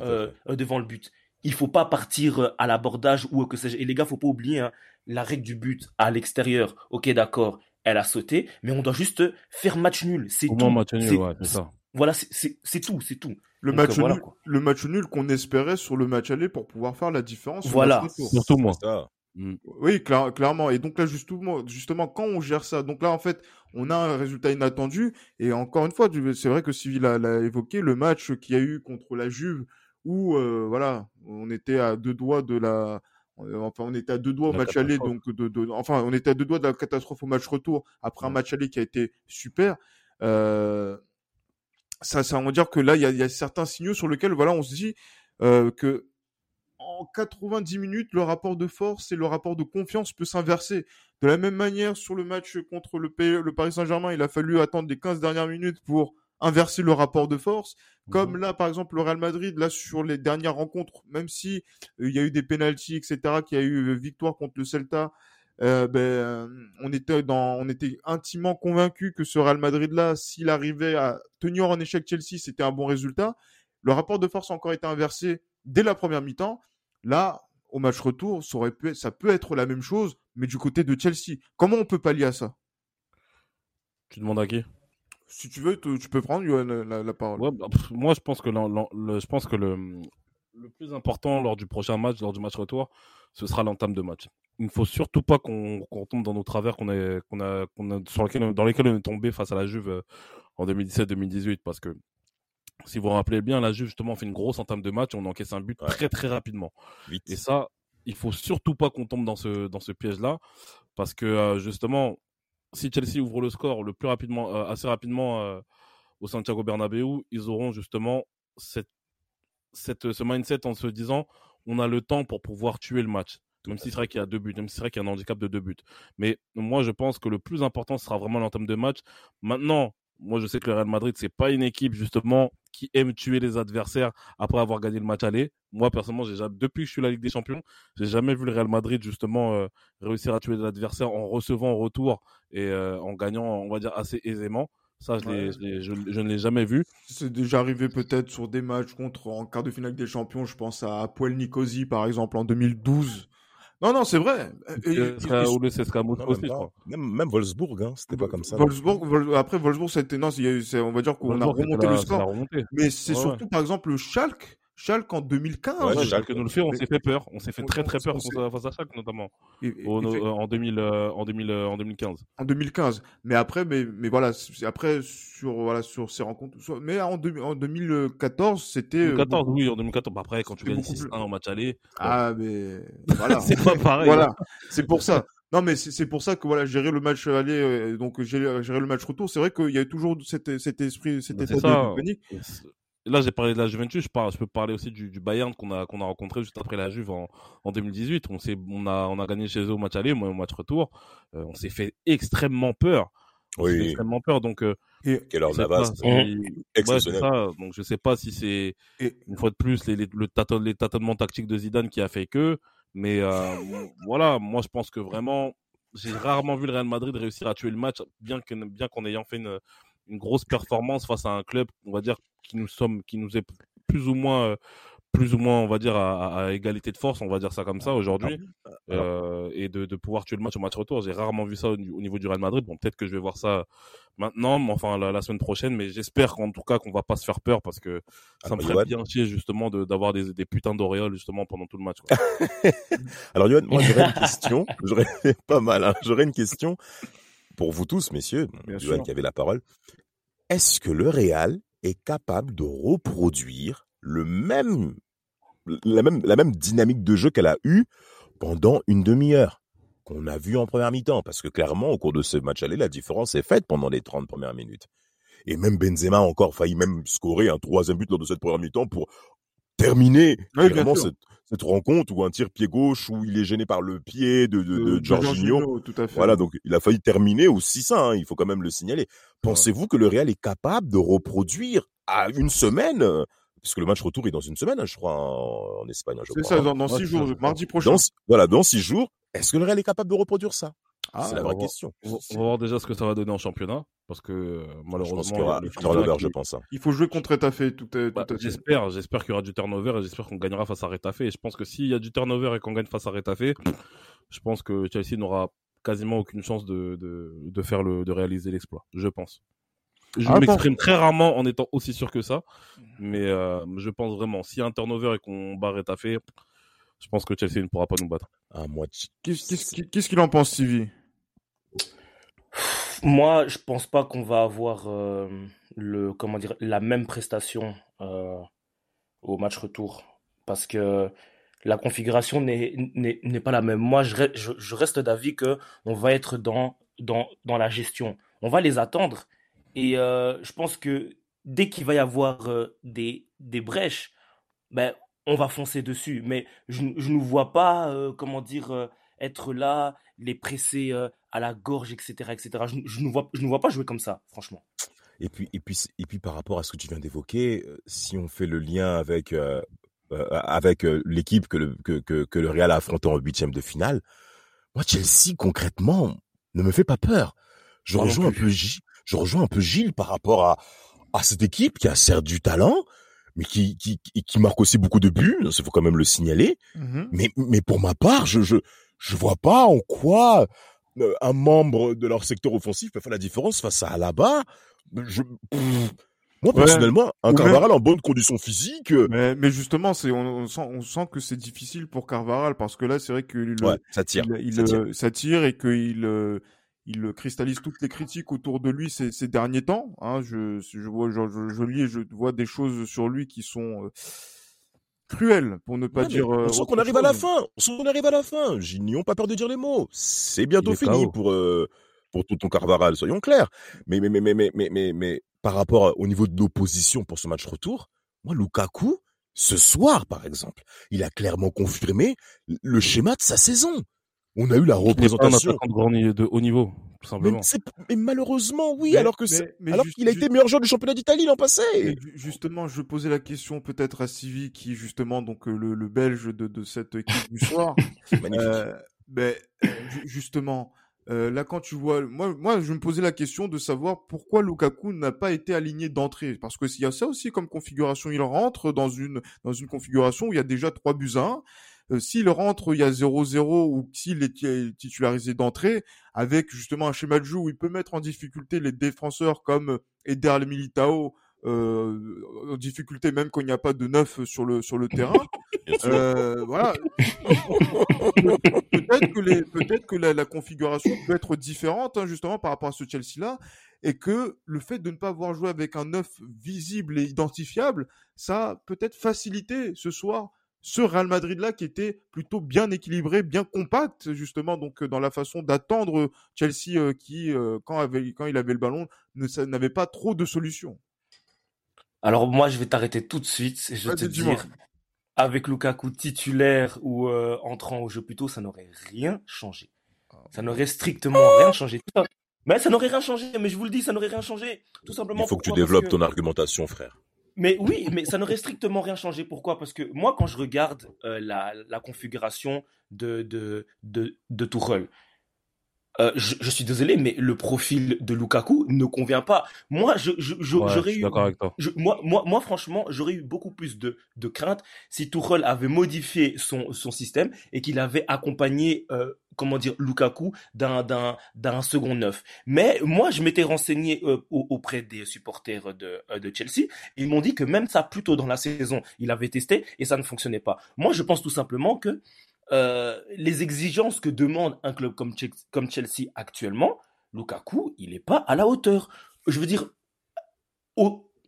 euh, euh, devant le but. Il faut pas partir euh, à l'abordage ou que sais-je. Et les gars, faut pas oublier hein, la règle du but à l'extérieur. Ok, d'accord, elle a sauté, mais on doit juste faire match nul. C'est tout. Match nul, ouais, ça. Voilà, c'est tout, c'est tout. Le match nul, le match nul qu'on espérait sur le match aller pour pouvoir faire la différence. Voilà. Surtout moi. Mm. Oui, clairement. Et donc là, justement, justement, quand on gère ça, donc là, en fait, on a un résultat inattendu. Et encore une fois, c'est vrai que Sylvie l'a évoqué, le match qu'il y a eu contre la Juve, où euh, voilà, on était à deux doigts de la, euh, enfin on était à deux doigts au match aller, donc de, enfin on était à deux doigts de la catastrophe au match retour après un match aller qui a été super. Euh, ça, ça veut dire que là il y a, certains signaux sur lesquels voilà on se dit que en 90 minutes, le rapport de force et le rapport de confiance peut s'inverser. De la même manière, sur le match contre le, le Paris Saint-Germain, il a fallu attendre les 15 dernières minutes pour inverser le rapport de force. Comme mhm. là, par exemple, le Real Madrid, là, sur les dernières rencontres, même si euh, il y a eu des pénalties, etc., qu'il y a eu euh, victoire contre le Celta, euh, ben, on était dans, on était intimement convaincu que ce Real Madrid-là, s'il arrivait à tenir en échec Chelsea, c'était un bon résultat. Le rapport de force a encore été inversé dès la première mi-temps. Là, au match retour, ça, aurait pu, ça peut être la même chose, mais du côté de Chelsea. Comment on peut pallier à ça? Tu demandes à qui? Si tu veux, tu peux prendre la, parole. Bah, moi, je pense que, le, je pense que le, le plus important lors du prochain match, lors du match retour, ce sera l'entame de match. Il ne faut surtout pas qu'on tombe dans nos travers qu'on qu'on a, sur dans lesquels on est tombé face à la Juve euh, en 2017-2018. Parce que si vous vous rappelez bien, la Juve justement fait une grosse entame de match, on encaisse un but très très rapidement. Et ça, il faut surtout pas qu'on tombe dans ce, dans ce piège-là. Parce que euh, justement, si Chelsea ouvre le score le plus rapidement, euh, assez rapidement euh, au Santiago Bernabéu, ils auront justement cette, cette, ce mindset en se disant on a le temps pour pouvoir tuer le match. Même si c'est vrai qu'il y a deux buts, même si c'est vrai qu'il y a un handicap de deux buts. Mais moi, je pense que le plus important sera vraiment l'entame de match. Maintenant, moi, je sais que le Real Madrid, c'est pas une équipe justement qui aime tuer les adversaires après avoir gagné le match aller. Moi, personnellement, j'ai depuis que je suis la Ligue des Champions, j'ai jamais vu le Real Madrid justement euh, réussir à tuer les adversaires en recevant en retour et euh, en gagnant, on va dire, assez aisément. Ça, je, je, ne l'ai jamais vu. C'est déjà arrivé peut-être sur des matchs contre en quart de finale des champions. Je pense à Poel Nicosie, par exemple, en 2012. Non, non, c'est vrai. Même, même Wolfsburg, hein, c'était pas comme ça. Wolfsburg, après Wolfsburg, c'était non, on va dire qu'on a remonté le score. Mais c'est surtout, par exemple, le Schalke Schalke en 2015. Ouais, Schalke nous le fait, on s'est fait peur. On s'est fait très très peur face à Schalke notamment. en, 2000, en, 2000, en 2015. En 2015. Mais après, mais, mais voilà, après sur, voilà, sur ces rencontres. Mais en, en 2014, c'était. 2014, euh, oui, en 2014. Bah, après, quand tu gagnes 6-1 en match aller. Ah, mais voilà. c'est pas pareil. Voilà. Hein. C'est pour ça. Non, mais c'est pour ça que voilà, gérer le match aller, euh, donc gérer, gérer, le match retour, c'est vrai qu'il y a toujours cet, cet esprit, cet état de panique là, j'ai parlé de la Juventus, je, je peux parler aussi du, du Bayern qu'on a, qu'on a rencontré juste après la Juve en, en 2018. On, on, a, on a gagné chez eux au match aller, moi au match retour. Euh, on s'est fait extrêmement peur. oui. extrêmement peur. Donc, euh, quelle heure Navas, exceptionnel. ça. Donc, je sais pas si c'est une fois de plus les, les, le les tâtonnements tactiques de Zidane qui a fait que. Mais euh, voilà, moi je pense que vraiment, j'ai rarement vu le Real Madrid réussir à tuer le match, bien que bien qu'en ayant fait une, une grosse performance face à un club, on va dire, qui nous sommes, qui nous est plus ou moins, euh, plus ou moins, on va dire, à, égalité de force, on va dire ça comme ça aujourd'hui, euh, et de, de, pouvoir tuer le match au match retour. J'ai rarement vu ça au, niveau du Real Madrid. Bon, peut-être que je vais voir ça maintenant, mais enfin la, semaine prochaine, mais j'espère qu'en tout cas qu'on va pas se faire peur parce que ça ah, me bah, ferait bien chier justement d'avoir des, des putains d'auréoles justement pendant tout le match. Quoi. Alors Yoann, moi j'aurais une question, j'aurais pas mal, hein. j'aurais une question pour vous tous, messieurs, Yoann qui avait la parole. Est-ce que le Real est capable de reproduire le même, la même, la même dynamique de jeu qu'elle a eue pendant une demi-heure qu'on a vu en première mi-temps. Parce que clairement, au cours de ce match aller, la différence est faite pendant les 30 premières minutes. Et même Benzema a encore failli même scorer un troisième but lors de cette première mi-temps pour terminer vraiment cette, cette, rencontre ou un tir pied gauche où il est gêné par le pied de, de, de, de Jorginho. Tout à fait. Voilà, donc il a failli terminer aussi ça, hein, il faut quand même le signaler. Pensez-vous que le Real est capable de reproduire à une semaine parce que le match retour est dans une semaine, hein, je crois, en, en Espagne. C'est ça, dans, dans six jours, mardi prochain. Dans, voilà, dans six jours. Est-ce que le Real est capable de reproduire ça? Ah, C'est la vraie question. On va, voir déjà ce que ça va donner en championnat, parce que malheureusement, je pense qu'il y aura du turnover, je pense. Hein. Il faut jouer contre Etafé. Tout, est, tout bah, j'espère, j'espère qu'il y aura du turnover et j'espère qu'on gagnera face à Retafé. Et je pense que s'il y a du turnover et qu'on gagne face à Retafé, je pense que Chelsea n'aura quasiment aucune chance de, de, de faire le, de réaliser l'exploit. Je pense. Je ah, m'exprime très rarement en étant aussi sûr que ça, mais euh, je pense vraiment, s'il y a un turnover et qu'on barre Etafé, je pense que Chelsea ne pourra pas nous battre. Ah, moi, qu'est-ce qu'il en pense, Stevie Moi, je pense pas qu'on va avoir euh, le comment dire la même prestation euh, au match retour parce que la configuration n'est pas la même. Moi, je, je, reste d'avis que on va être dans, dans, dans la gestion. On va les attendre. Et euh, je pense que dès qu'il va y avoir euh, des, des brèches, ben, on va foncer dessus. Mais je ne nous vois pas, euh, comment dire, être là, les presser à la gorge, etc. etc. Je ne vois, je ne vois pas jouer comme ça, franchement. Et puis, et, puis, et puis par rapport à ce que tu viens d'évoquer, si on fait le lien avec euh, avec euh, l'équipe que le, que, que, que, le Real a affronté en huitième de finale, moi Chelsea concrètement ne me fait pas peur. Je rejoins un peu Gilles, je rejoins un peu Gilles par rapport à à cette équipe qui a certes du talent, mais qui qui qui marque aussi beaucoup de buts. Il faut quand même le signaler. Mmh mais mais pour ma part, je je je vois pas en quoi euh, un membre de leur secteur offensif peut faire la différence face à Alaba. Je moi, personnellement, un Carvaral en bonne condition physique. Euh, mais, mais justement, c'est on, sent, on sent que c'est difficile pour Carvaral parce que là, c'est vrai que ça tire, il, ça, tire. ça tire et qu'il euh, il cristallise toutes les critiques autour de lui ces, ces derniers temps. Hein, je, je vois, je, je, lis et je vois des choses sur lui qui sont euh, cruelles, pour ne pas dire. on sent qu'on arrive à la fin. On sent qu'on arrive à la fin. N'y pas peur de dire les mots. C'est bientôt fini pour pour tout ton Carvaral, soyons clairs. Mais mais mais mais mais mais mais, mais par rapport au niveau de l'opposition pour ce match retour, moi, Lukaku, ce soir, par exemple, il a clairement confirmé le schéma de sa saison. On a eu la représentation de, de haut niveau, tout simplement. Mais, malheureusement, oui, alors que alors qu'il a été meilleur joueur du championnat d'Italie l'an passé. Justement, je posais la question peut-être à Sivi, qui justement donc euh, le, le Belge de, de, cette équipe du soir. Euh, mais euh, justement, euh, là, quand tu vois, moi, moi, je me posais la question de savoir pourquoi Lukaku n'a pas été aligné d'entrée, parce que s'il y a ça aussi comme configuration, il rentre dans une dans une configuration où il y a déjà trois buts à 1. Euh, s'il rentre, il y a 0-0 ou s'il est titularisé d'entrée, avec justement un schéma de jeu où il peut mettre en difficulté les défenseurs comme Eder Militao, euh, en difficulté même quand il n'y a pas de neuf sur le sur le terrain. Euh, voilà. peut-être que les peut-être que la, la, configuration peut être différente hein, justement par rapport à ce Chelsea là et que le fait de ne pas avoir joué avec un neuf visible et identifiable, ça a peut-être facilité ce soir ce Real Madrid là qui était plutôt bien équilibré, bien compact justement donc dans la façon d'attendre Chelsea euh, qui euh, quand avait quand il avait le ballon n'avait pas trop de solutions. Alors moi, je vais t'arrêter tout de suite et je vais te dire, avec Lukaku titulaire ou euh, entrant au jeu plutôt, ça n'aurait rien changé. Ça n'aurait strictement rien changé. Mais ça n'aurait rien changé, mais je vous le dis, ça n'aurait rien changé. Tout simplement. Il faut que tu développes ton argumentation, frère. Mais oui, mais ça n'aurait strictement rien changé. Pourquoi? Parce que moi, quand je regarde euh, la, configuration de, de, de, de Tuchel, euh, je, je, suis désolé, mais le profil de Lukaku ne convient pas. Moi, je, je, j'aurais eu, moi, moi, moi, franchement, j'aurais eu beaucoup plus de, de crainte si Tuchel avait modifié son, son système et qu'il avait accompagné, euh, comment dire, Lukaku d'un, d'un, d'un second neuf. Mais moi, je m'étais renseigné euh, auprès des supporters de, euh, de Chelsea. Ils m'ont dit que même ça, plus tôt dans la saison, il avait testé et ça ne fonctionnait pas. Moi, je pense tout simplement que euh, les exigences que demande un club comme, comme Chelsea actuellement, Lukaku, il n'est pas à la hauteur. Je veux dire,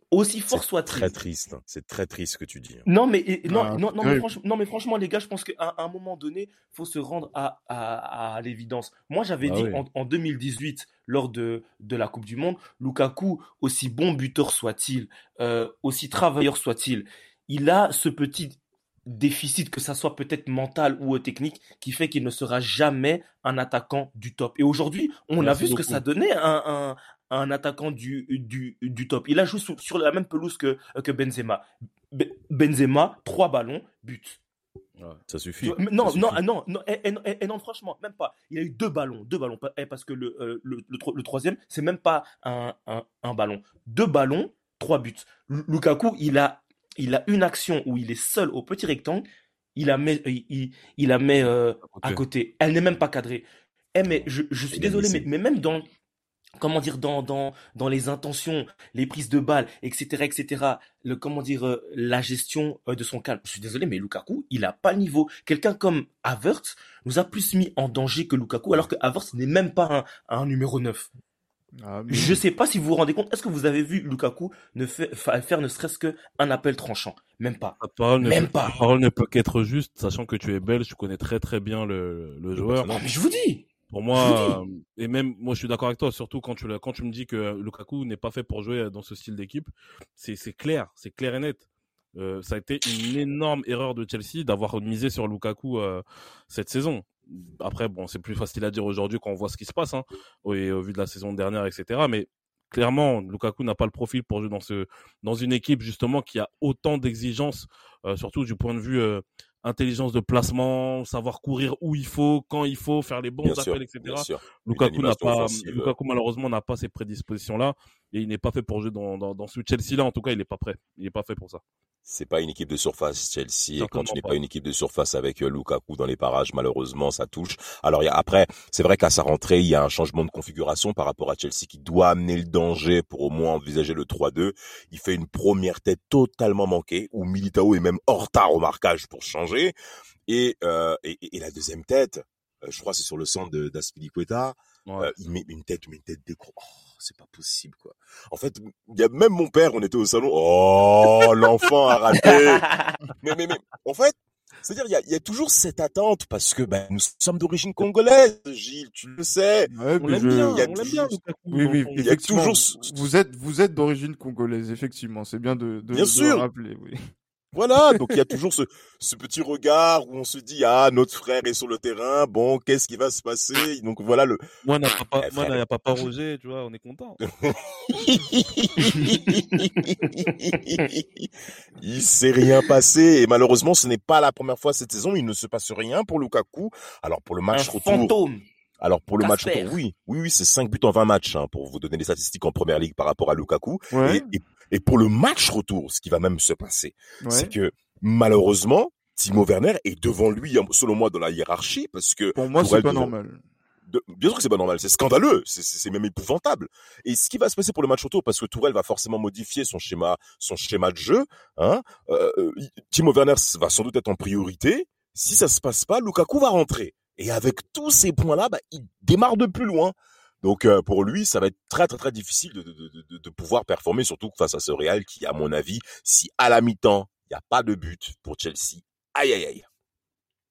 aussi fort soit-il. Très triste. hein. C'est très triste ce que tu dis. hein. Non, mais, et- non, Ah, non, non, mais non, mais franchement, les gars, je pense qu'à un moment donné, faut se rendre à, à, à l'évidence. Moi, j'avais Ah dit oui. en, en 2018, lors de, de la Coupe du Monde, Lukaku, aussi bon buteur soit-il, euh, aussi travailleur soit-il, il a ce petit déficit, que ça soit peut-être mental ou technique, qui fait qu'il ne sera jamais un attaquant du top. Et aujourd'hui, on a vu ce que ça donnait un, un, un attaquant du, du, du top. Il a joué sur, sur la même pelouse que, que Benzema. Be- Benzema, trois ballons, but. Ça suffit. non, Ça non, non, non, et, et- et- et non, franchement, même pas. Il a eu deux ballons, deux ballons, eh, parce que le, euh, le, le, le troisième, c'est même pas un, un, un ballon. Deux ballons, trois buts. Lu- Lukaku, il a, il a une action où il est seul au petit rectangle, il la met, il, il- la met euh, à côté. Elle n'est même pas cadrée. Eh, mais je, je suis désolé, mais, même dans, comment dire, dans, dans, dans les intentions, les prises de balles, etc., etc., le, comment dire, euh, la gestion euh, de son calme. Je suis désolé, mais Lukaku, il a pas le niveau. Quelqu'un comme Havertz nous a plus mis en danger que Lukaku, alors que Havertz n'est même pas un, un numéro 9. Ah, mais- Je sais pas si vous vous rendez compte, est-ce que vous avez vu Lukaku ne fait, fa- faire ne serait-ce qu'un appel tranchant? Même pas. Ta parole, ne Même peut, pas. ta parole ne peut qu'être juste, sachant que tu es belge, tu connais très très bien le, le joueur. Ah, mais je vous dis! Pour moi, euh, et même moi je suis d'accord avec toi, surtout quand tu, le- quand tu me dis que Lukaku n'est pas fait pour jouer dans ce style d'équipe, c'est c'est clair, c'est clair et net. Euh, ça a été une énorme erreur de Chelsea d'avoir misé sur Lukaku euh, cette saison. Après, bon, c'est plus facile à dire aujourd'hui quand on voit ce qui se passe, hein, au, et au vu de la saison dernière, etc. Mais clairement, Lukaku n'a pas le profil pour jouer dans ce dans une équipe justement qui a autant d'exigences, euh, surtout du point de vue euh, intelligence de placement, savoir courir où il faut, quand il faut, faire les bons Bien appels, sûr, etc. Lukaku n'a pas. Lukaku malheureusement n'a pas ces prédispositions-là et il n'est pas fait pour jouer dans, dans, dans ce Chelsea-là. En tout cas, il n'est pas prêt. Il n'est pas fait pour ça. C'est pas une équipe de surface, Chelsea. Et quand tu n'es pas. pas une équipe de surface avec euh, Lukaku dans les parages, malheureusement, ça touche. Alors, y a, après, c'est vrai qu'à sa rentrée, il y a un changement de configuration par rapport à Chelsea qui doit amener le danger pour au moins envisager le 3-2. Il fait une première tête totalement manquée où Militao est même en retard au marquage pour changer. Et, euh, et, et la deuxième tête, euh, je crois c'est sur le centre d'Aspilicueta, Ouais. euh, il met une tête, mais une tête d'écran. C'est pas possible, quoi. En fait, il y a même mon père, on était au salon. Oh, l'enfant a raté. mais, mais, mais, en fait, c'est-à-dire, il y a, il y a toujours cette attente parce que, ben, nous sommes d'origine congolaise, Gilles, tu le sais. Ouais, On mais l'aime je- bien, il y a on l'aime bien. Oui, oui, Il y a toujours Vous êtes, vous êtes d'origine congolaise, effectivement. C'est bien de, de, Bien de sûr. le rappeler, oui. Voilà, donc il y a toujours ce, ce petit regard où on se dit, ah, notre frère est sur le terrain, bon, qu'est-ce qui va se passer? Donc voilà le, Moi, n'a pas, Eh, moi, n'a pas pas Roger, tu vois, on est content. il s'est rien passé et malheureusement ce n'est pas la première fois cette saison, il ne se passe rien pour Lukaku. Alors pour le Un match retour, fantôme. alors pour le match Casper. retour, oui, oui, oui, c'est 5 buts en 20 matchs hein, pour vous donner les statistiques en première ligue par rapport à Lukaku. Ouais, Et, et, et pour le match retour, ce qui va même se passer, ouais. c'est que malheureusement Timo Werner est devant lui, selon moi, dans la hiérarchie, parce que Pour moi, c'est pas devant- normal. de- bien sûr que c'est pas normal, c'est scandaleux, c'est même épouvantable. Et ce qui va se passer pour le match retour, parce que Tourelle va forcément modifier son schéma, son schéma de jeu, hein, euh, euh, Timo Werner va sans doute être en priorité. Si ça se passe pas, Lukaku va rentrer. Et avec tous ces points-là, bah, il démarre de plus loin. Donc euh, pour lui, ça va être très très très difficile de, pouvoir performer, surtout face à ce Real qui, à mon avis, si à la mi-temps il n'y a pas de but pour Chelsea, aïe aïe aïe.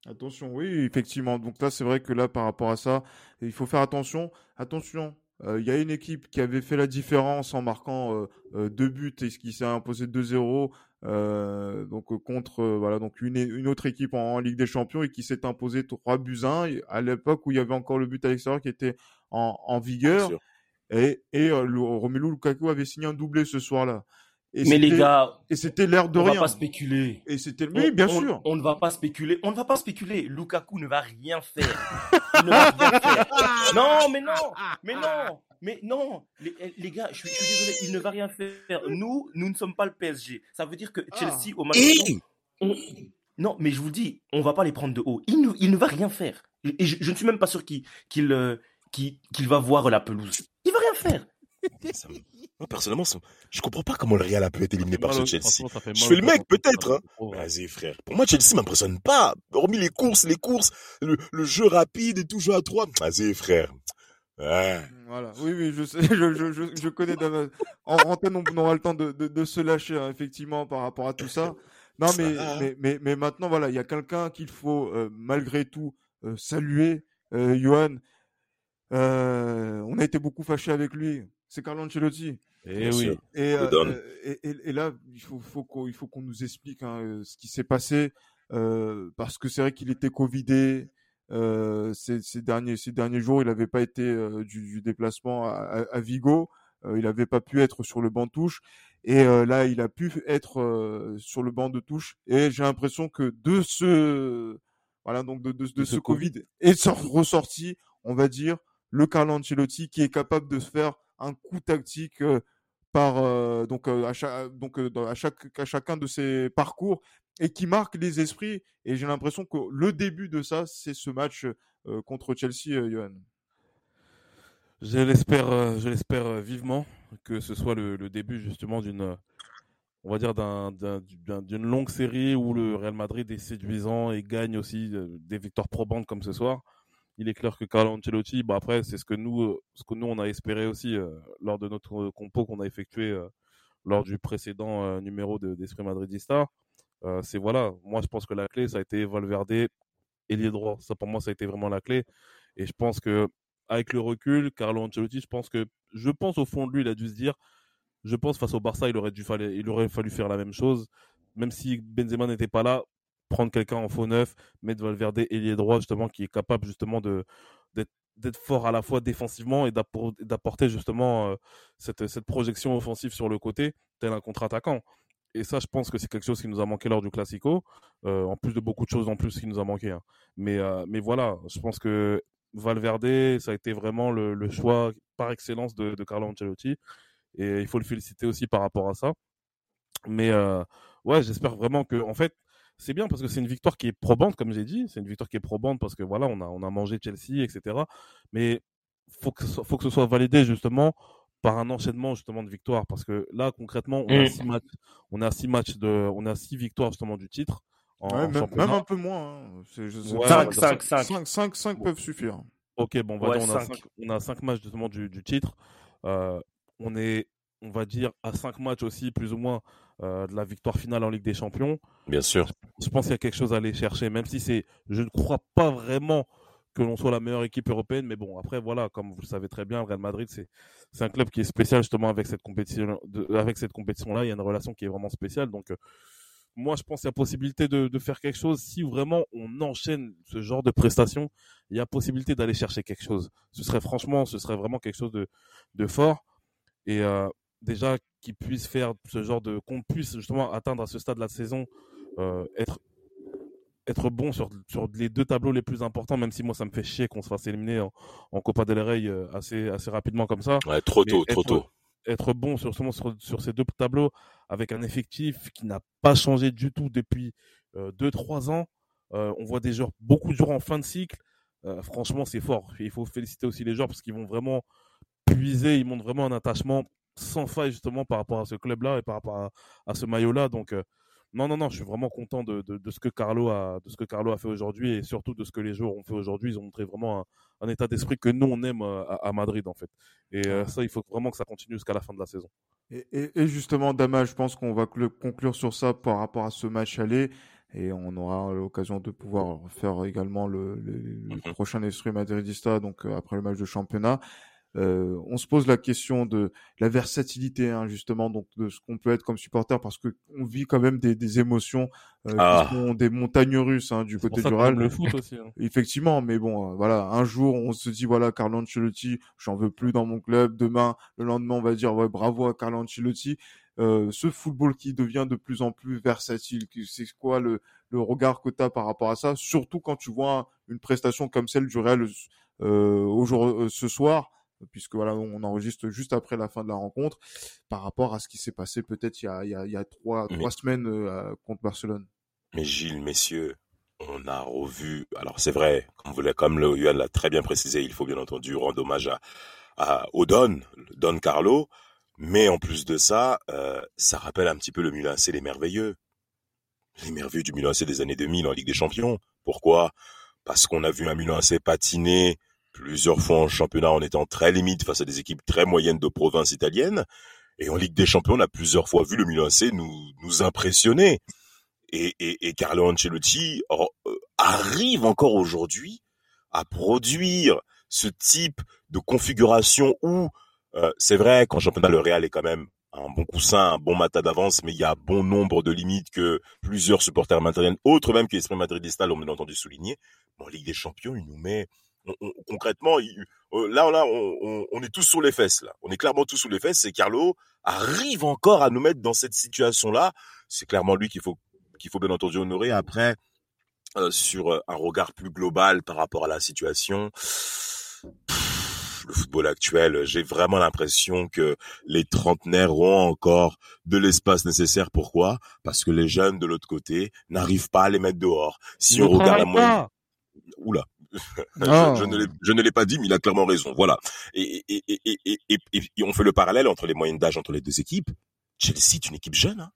Attention, oui, effectivement. Donc là, c'est vrai que là, par rapport à ça, il faut faire attention. Attention, euh, il y a une équipe qui avait fait la différence en marquant euh, deux buts et qui s'est imposé 2-0. euh, donc contre voilà donc une, autre équipe en, Ligue des Champions et qui s'est imposé 3 buts 1 et à l'époque où il y avait encore le but à l'extérieur qui était en, vigueur et, et euh, le- Romelu Lukaku avait signé un doublé ce soir-là. Et Mais les c'était- gars, et c'était l'air de on va rien. pas spéculer. Et c'était oui, bien on, sûr. On ne va pas spéculer. On ne va pas spéculer. Lukaku ne va rien faire. Il ne va rien faire. Non, mais non, mais non, mais non. Les, les gars, je suis, je suis désolé, il ne va rien faire. Nous, nous ne sommes pas le PSG. Ça veut dire que Chelsea au match Et on- non, mais je vous le dis, on va pas les prendre de haut. Il ne, il ne va rien faire. Et je, je ne suis même pas sûr qu'il qu'il euh, qu'il va voir la pelouse. Il va rien faire. Ça me- Moi, personnellement, ça... je comprends pas comment le Real a pu être éliminé par ce Chelsea. Je fais le mec, peut-être, hein. Vas-y, frère. Pour moi, Chelsea m'impressionne pas. Hormis les courses, les courses, le, le jeu rapide et tout jeu à trois. Vas-y, frère. Voilà. Oui, oui, je sais, je, je, je, connais. En antenne, on aura le temps de, de, de se lâcher, hein, effectivement, par rapport à tout ça. Non, mais, mais, mais, mais, maintenant, voilà, il y a quelqu'un qu'il faut, euh, malgré tout, euh, saluer. Euh, Johan, euh, on a été beaucoup fâché avec lui. C'est Carlo Ancelotti. Et eh oui. Et, et, et, là, il faut, faut qu'on, nous explique hein, ce qui s'est passé. parce que c'est vrai qu'il était Covidé, euh, ces, ces, derniers, ces derniers jours, il n'avait pas été euh, du, du, déplacement à, à Vigo. Euh, il n'avait pas pu être sur le banc de touche. Et là, il a pu être sur le banc de touche. Et j'ai l'impression que de ce, voilà, donc de, de, de, ce Covid, est ressorti, on va dire, le Carlo Ancelotti qui est capable de se faire un coup tactique par euh, donc à chaque donc à chaque à chacun de ses parcours et qui marque les esprits. Et j'ai l'impression que le début de ça, c'est ce match euh, contre Chelsea, euh, Johan. Je l'espère, euh, je l'espère vivement que ce soit le, le début justement d'une, on va dire d'une longue série où le Real Madrid est séduisant et gagne aussi des victoires probantes comme ce soir. Il est clair que Carlo Ancelotti, bah après c'est ce que nous, ce que nous on a espéré aussi lors de notre compo qu'on a effectué lors du précédent numéro d'Esprit Madridista. Euh, c'est voilà, moi je pense que la clé ça a été Valverde, ailier droit. Ça pour moi ça a été vraiment la clé. Et je pense que avec le recul, Carlo Ancelotti, je pense que je pense au fond de lui, il a dû se dire, je pense face au Barça, il aurait dû il aurait fallu faire la même chose, même si Benzema n'était pas là, prendre quelqu'un en faux neuf, mettre Valverde ailier droit justement qui est capable justement de d'être fort à la fois défensivement et d'apporter justement euh, cette, cette projection offensive sur le côté, tel un contre-attaquant et ça, je pense que c'est quelque chose qui nous a manqué lors du Classico, euh, en plus de beaucoup de choses en plus qui nous a manqué. Hein. Mais, euh, mais voilà, je pense que Valverde, ça a été vraiment le, choix par excellence de, de, Carlo Ancelotti, et il faut le féliciter aussi par rapport à ça. Mais ouais, j'espère vraiment que, en fait, c'est bien parce que c'est une victoire qui est probante, comme j'ai dit. C'est une victoire qui est probante parce que voilà, on a, on a mangé Chelsea, etc. Mais faut que, faut que ce soit validé justement par un enchaînement justement de victoires parce que là concrètement on a mmh. six matchs on a six matchs de on a six victoires justement du titre en, ouais, même, même, un peu moins hein. 5, 5, 5. 5 5 peuvent suffire ok bon on, a cinq, on a 5 matchs justement du, du titre euh, on est on va dire à 5 matchs aussi plus ou moins euh, de la victoire finale en Ligue des Champions bien sûr je pense qu'il y a quelque chose à aller chercher même si c'est je ne crois pas vraiment que l'on soit la meilleure équipe européenne. Mais bon, après, voilà, comme vous le savez très bien, le Real Madrid, c'est, c'est un club qui est spécial justement avec cette compétition, avec cette compétition-là. Il y a une relation qui est vraiment spéciale. Donc, euh, moi, je pense qu'il y a possibilité de, de, faire quelque chose. Si vraiment on enchaîne ce genre de prestations, il y a possibilité d'aller chercher quelque chose. Ce serait franchement, ce serait vraiment quelque chose de, de fort. Et euh, déjà, qu'ils puissent faire ce genre de, qu'on puisse justement atteindre à ce stade de la saison, euh, être être bon sur, sur les deux tableaux les plus importants, même si moi ça me fait chier qu'on se fasse éliminer en, en Copa del Rey euh, assez, assez rapidement comme ça. Ouais, trop tôt, trop tôt. Être bon sur, sur, sur, ces deux tableaux avec un effectif qui n'a pas changé du tout depuis 2-3 euh, ans. Euh, on voit des joueurs, beaucoup de joueurs en fin de cycle. Euh, franchement, c'est fort. Il faut féliciter aussi les joueurs parce qu'ils vont vraiment puiser, ils montrent vraiment un attachement sans faille justement par rapport à ce club-là et par rapport à, à ce maillot-là. Donc, non, non, non, je suis vraiment content de, de, de, ce que Carlo a, de ce que Carlo a fait aujourd'hui et surtout de ce que les joueurs ont fait aujourd'hui. Ils ont montré vraiment un, un état d'esprit que nous on aime euh, à, à, Madrid en fait. Et euh, ça, il faut vraiment que ça continue jusqu'à la fin de la saison. Et, et, et justement, Dama, je pense qu'on va conclure sur ça par rapport à ce match aller. Et on aura l'occasion de pouvoir faire également le, le, le mm-hmm. prochain esprit madridista, donc euh, après le match de championnat. Euh, on se pose la question de la versatilité, hein, justement, donc de ce qu'on peut être comme supporter, parce que on vit quand même des, des émotions, euh, ah. qui sont des montagnes russes hein, du côté du Real. Le foot aussi. Hein. Effectivement, mais bon, euh, voilà, un jour on se dit voilà, Carlo Ancelotti, j'en veux plus dans mon club. Demain, le lendemain, on va dire ouais, bravo à Carlo Ancelotti. Euh, ce football qui devient de plus en plus versatile, c'est quoi le, le regard que tu as par rapport à ça, surtout quand tu vois une prestation comme celle du Real euh, aujourd'hui, ce soir puisque voilà, on enregistre juste après la fin de la rencontre, par rapport à ce qui s'est passé peut-être il y a, il y a, il y a trois, trois semaines euh, contre Barcelone. Mais Gilles, messieurs, on a revu. Alors c'est vrai, comme, vous comme le Yuan l'a très bien précisé, il faut bien entendu rendre hommage à, à au Don, Don Carlo. Mais en plus de ça, euh, ça rappelle un petit peu le Milan C les merveilleux. Les merveilleux du Milan C des années 2000 en Ligue des Champions. Pourquoi? Parce qu'on a vu un Milan C patiner plusieurs fois en championnat en étant très limite face à des équipes très moyennes de province italienne. Et en Ligue des Champions, on a plusieurs fois vu le Milan AC nous, nous impressionner. Et, et, et Carlo Ancelotti euh, arrive encore aujourd'hui à produire ce type de configuration où, euh, c'est vrai qu'en championnat, le Real est quand même un bon coussin, un bon matin d'avance, mais il y a bon nombre de limites que plusieurs supporters madrilènes, autres même que l'esprit madridista, l'ont bien entendu souligner. en Ligue des Champions, il nous met concrètement, euh, là, là, on, on, est tous sous les fesses. Là, on est clairement tous sous les fesses. Et Carlo arrive encore à nous mettre dans cette situation-là. C'est clairement lui qu'il faut qu'il faut bien entendu honorer. Après, euh, sur euh, un regard plus global par rapport à la situation. le football actuel, j'ai vraiment l'impression que les trentenaires ont encore de l'espace nécessaire. Pourquoi? Parce que les jeunes de l'autre côté n'arrivent pas à les mettre dehors. Si on regarde la moyenne... Oula, je, ne l'ai pas dit, mais il a clairement raison. Voilà. Et, et, et, et, on fait le parallèle entre les moyennes d'âge entre les deux équipes. Chelsea est une équipe jeune. Hein.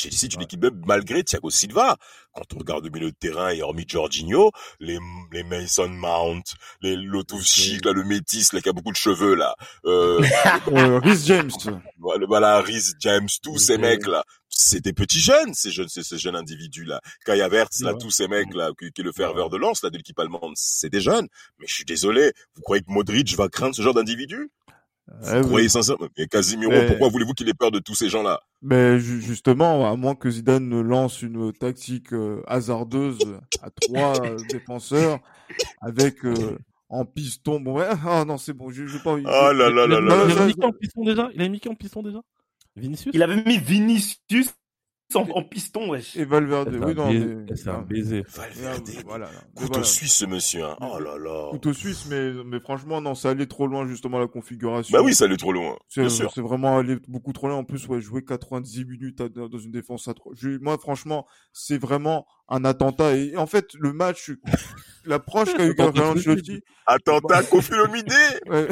Chelsea est une équipe même malgré Thiago Silva. Quand on regarde le milieu de terrain et hormis Jorginho, les, les Mason Mount, les Lotus Chic, là, le métis, là, qui a beaucoup de cheveux, là. Euh, euh Rhys James. Voilà, Rhys James, tous ces mecs-là. C'est des petits jeunes, ces jeunes, ces, jeunes individus-là. Kaya Verts, là, tous ces mecs-là, qui, qui est le ferveur de lance, là, de l'équipe allemande, c'est des jeunes. Mais je suis désolé. Vous croyez que Modric va craindre ce genre d'individu? Vous croyez sincèrement Mais Casimiro, pourquoi voulez-vous qu'il ait peur de tous ces gens-là? Mais justement, à moins que Zidane ne lance une tactique euh, hasardeuse à trois euh, défenseurs avec euh, en piston. Bon, ouais, ah non, c'est bon, je, je pas. Ah là là là là. Il a mis qui en piston déjà? Il a mis qui en piston déjà? Vinicius? Il avait mis Vinicius en, piston, wesh. Et Valverde, oui, non. Mais... C'est un baiser. Valverde, voilà. Couteau suisse, ce monsieur, hein. Oh là là. Couteau suisse, mais, mais franchement, non, ça allait trop loin, justement, la configuration. Bah oui, ça allait trop loin. C'est, c'est vraiment allé beaucoup trop loin. En plus, ouais, jouer 90 minutes dans une défense à trois. Moi, franchement, c'est vraiment un attentat. Et en fait, le match, l'approche qu'a eu Carlo Ancelotti. Attentat. Ouais.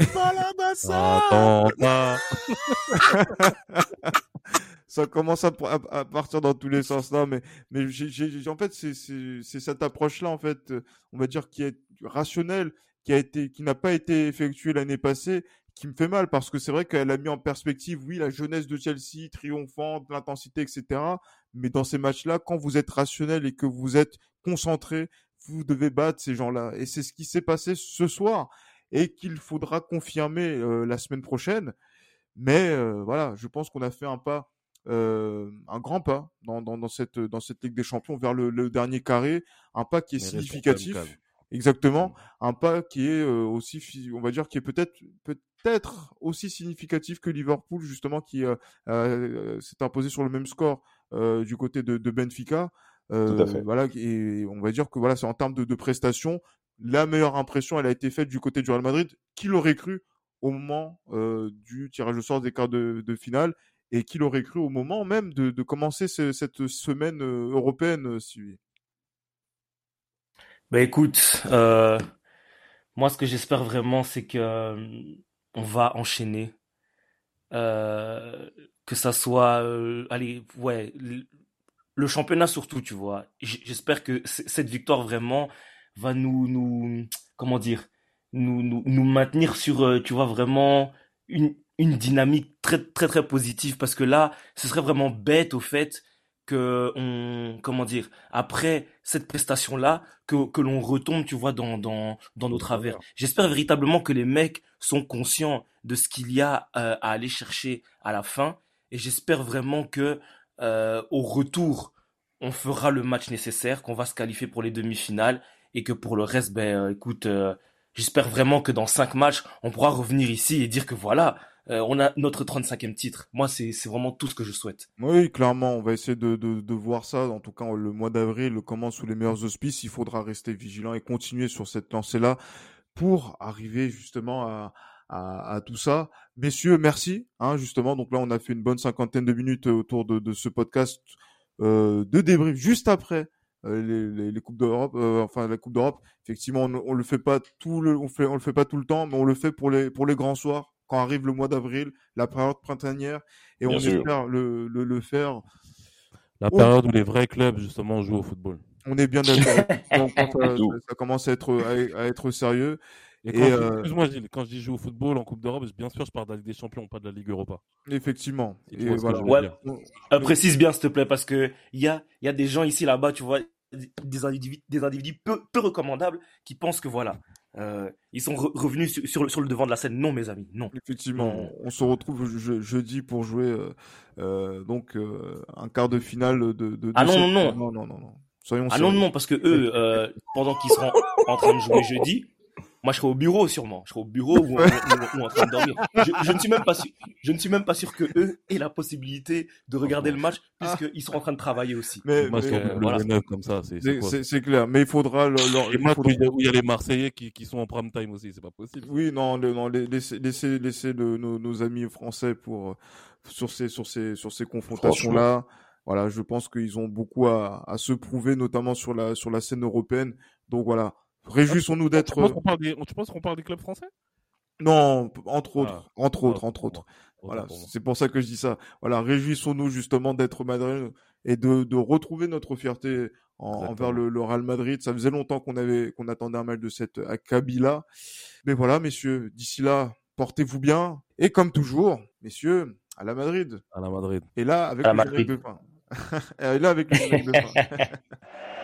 Attentat. ça commence à, partir dans tous les sens là, mais mais j'ai en fait c'est cette approche là en fait, on va dire qui est rationnelle, qui a été qui n'a pas été effectuée l'année passée, qui me fait mal parce que c'est vrai qu'elle a mis en perspective, oui, la jeunesse de Chelsea triomphante, l'intensité, etc. Mais dans ces matchs-là, quand vous êtes rationnel et que vous êtes concentré, vous devez battre ces gens-là. Et c'est ce qui s'est passé ce soir et qu'il faudra confirmer euh, la semaine prochaine. Mais euh, voilà, je pense qu'on a fait un pas euh, un grand pas dans, dans, dans, cette, dans cette Ligue des Champions vers le, le dernier carré, un pas qui est significatif. Exactement, mmh. un pas qui est euh, aussi, on va dire, qui est peut-être peut-être aussi significatif que Liverpool justement qui euh, s'est imposé sur le même score du côté de, de Benfica. Tout à fait. Voilà, et on va dire que voilà, c'est en termes de, de prestations, la meilleure impression, elle a été faite du côté du Real Madrid. Qui l'aurait cru au moment du tirage au sort des quarts de, de finale et qui l'aurait cru au moment même de, commencer ce, cette semaine euh, européenne, euh, suivie Bah écoute, euh, moi ce que j'espère vraiment, c'est que on va enchaîner, que ça soit, allez, ouais, le championnat surtout, tu vois. J'espère que cette victoire vraiment va nous, comment dire, nous, nous maintenir sur, tu vois, vraiment une, une dynamique très très très positive parce que là, ce serait vraiment bête au fait que on comment dire après cette prestation là que que l'on retombe tu vois dans dans dans nos travers. J'espère véritablement que les mecs sont conscients de ce qu'il y a euh, à aller chercher à la fin et j'espère vraiment que euh, au retour on fera le match nécessaire, qu'on va se qualifier pour les demi-finales et que pour le reste ben euh, écoute euh, j'espère vraiment que dans cinq matchs on pourra revenir ici et dire que voilà euh, on a notre 35e titre. Moi, c'est vraiment tout ce que je souhaite. Oui, clairement, on va essayer de, de, de voir ça. En tout cas, le mois d'avril commence sous les meilleurs auspices. Il faudra rester vigilant et continuer sur cette lancée-là pour arriver justement à, à, à, tout ça. Messieurs, merci. Hein, justement, donc là, on a fait une bonne cinquantaine de minutes autour de, de ce podcast euh, de débrief juste après euh, les, les, coupes d'Europe, euh, enfin la Coupe d'Europe. Effectivement, on, on, le fait pas tout le, on fait, on le fait pas tout le temps, mais on le fait pour les pour les grands soirs quand arrive le mois d'avril, la période printanière, et on espère le, le, le, faire. La période où les vrais clubs, justement, jouent au football. On est bien d'accord. ça, ça, commence à être, à, être sérieux. Et quand, euh, excuse-moi, quand je dis jouer au football en Coupe d'Europe, bien sûr, je parle de la Ligue des Champions, pas de la Ligue Europa. Effectivement. Et voilà. ouais. Euh, précise bien, s'il te plaît, parce que il y a, y a des gens ici là-bas, tu vois, des individus, des individus peu, peu recommandables qui pensent que voilà, euh, ils sont revenus sur, sur, le, sur, le, devant de la scène. Non, mes amis, non. Effectivement, on se retrouve jeudi pour jouer euh, euh, donc euh, un quart de finale de. de, ah non, non, non, non, non, non, non. Soyons ah non, non, parce que eux, pendant qu'ils seront en train de jouer jeudi, moi, je serais au bureau sûrement. Je serais au bureau ou, en train de dormir. Je, ne suis même pas sûr. Je ne suis même pas sûr que eux aient la possibilité de regarder le match puisqu'ils sont en train de travailler aussi. Mais, mais voilà. comme ça, c'est clair. Mais il faudra leur. Et moi, où il y a les Marseillais qui, qui sont en prime time aussi, c'est pas possible. Oui, non, non, laissez, laissez, laissez nos, nos, amis français pour sur ces sur ces sur ces confrontations là. Voilà, je pense qu'ils ont beaucoup à, à se prouver, notamment sur la sur la scène européenne. Donc voilà, Réjouissons-nous d'être. Tu penses qu'on parle, des clubs français? Non, entre autres, ah. entre autres, entre autres. Voilà, c'est pour ça que je dis ça. Voilà, réjouissons-nous justement d'être Madrid et de, de retrouver notre fierté envers le, le, Real Madrid. Ça faisait longtemps qu'on avait qu'on attendait un match de cette acabit-là. Mais voilà, messieurs, d'ici là, portez-vous bien. Et comme toujours, messieurs, à la Madrid. À la Madrid. Et là, avec le de pain. et là, avec le de pain.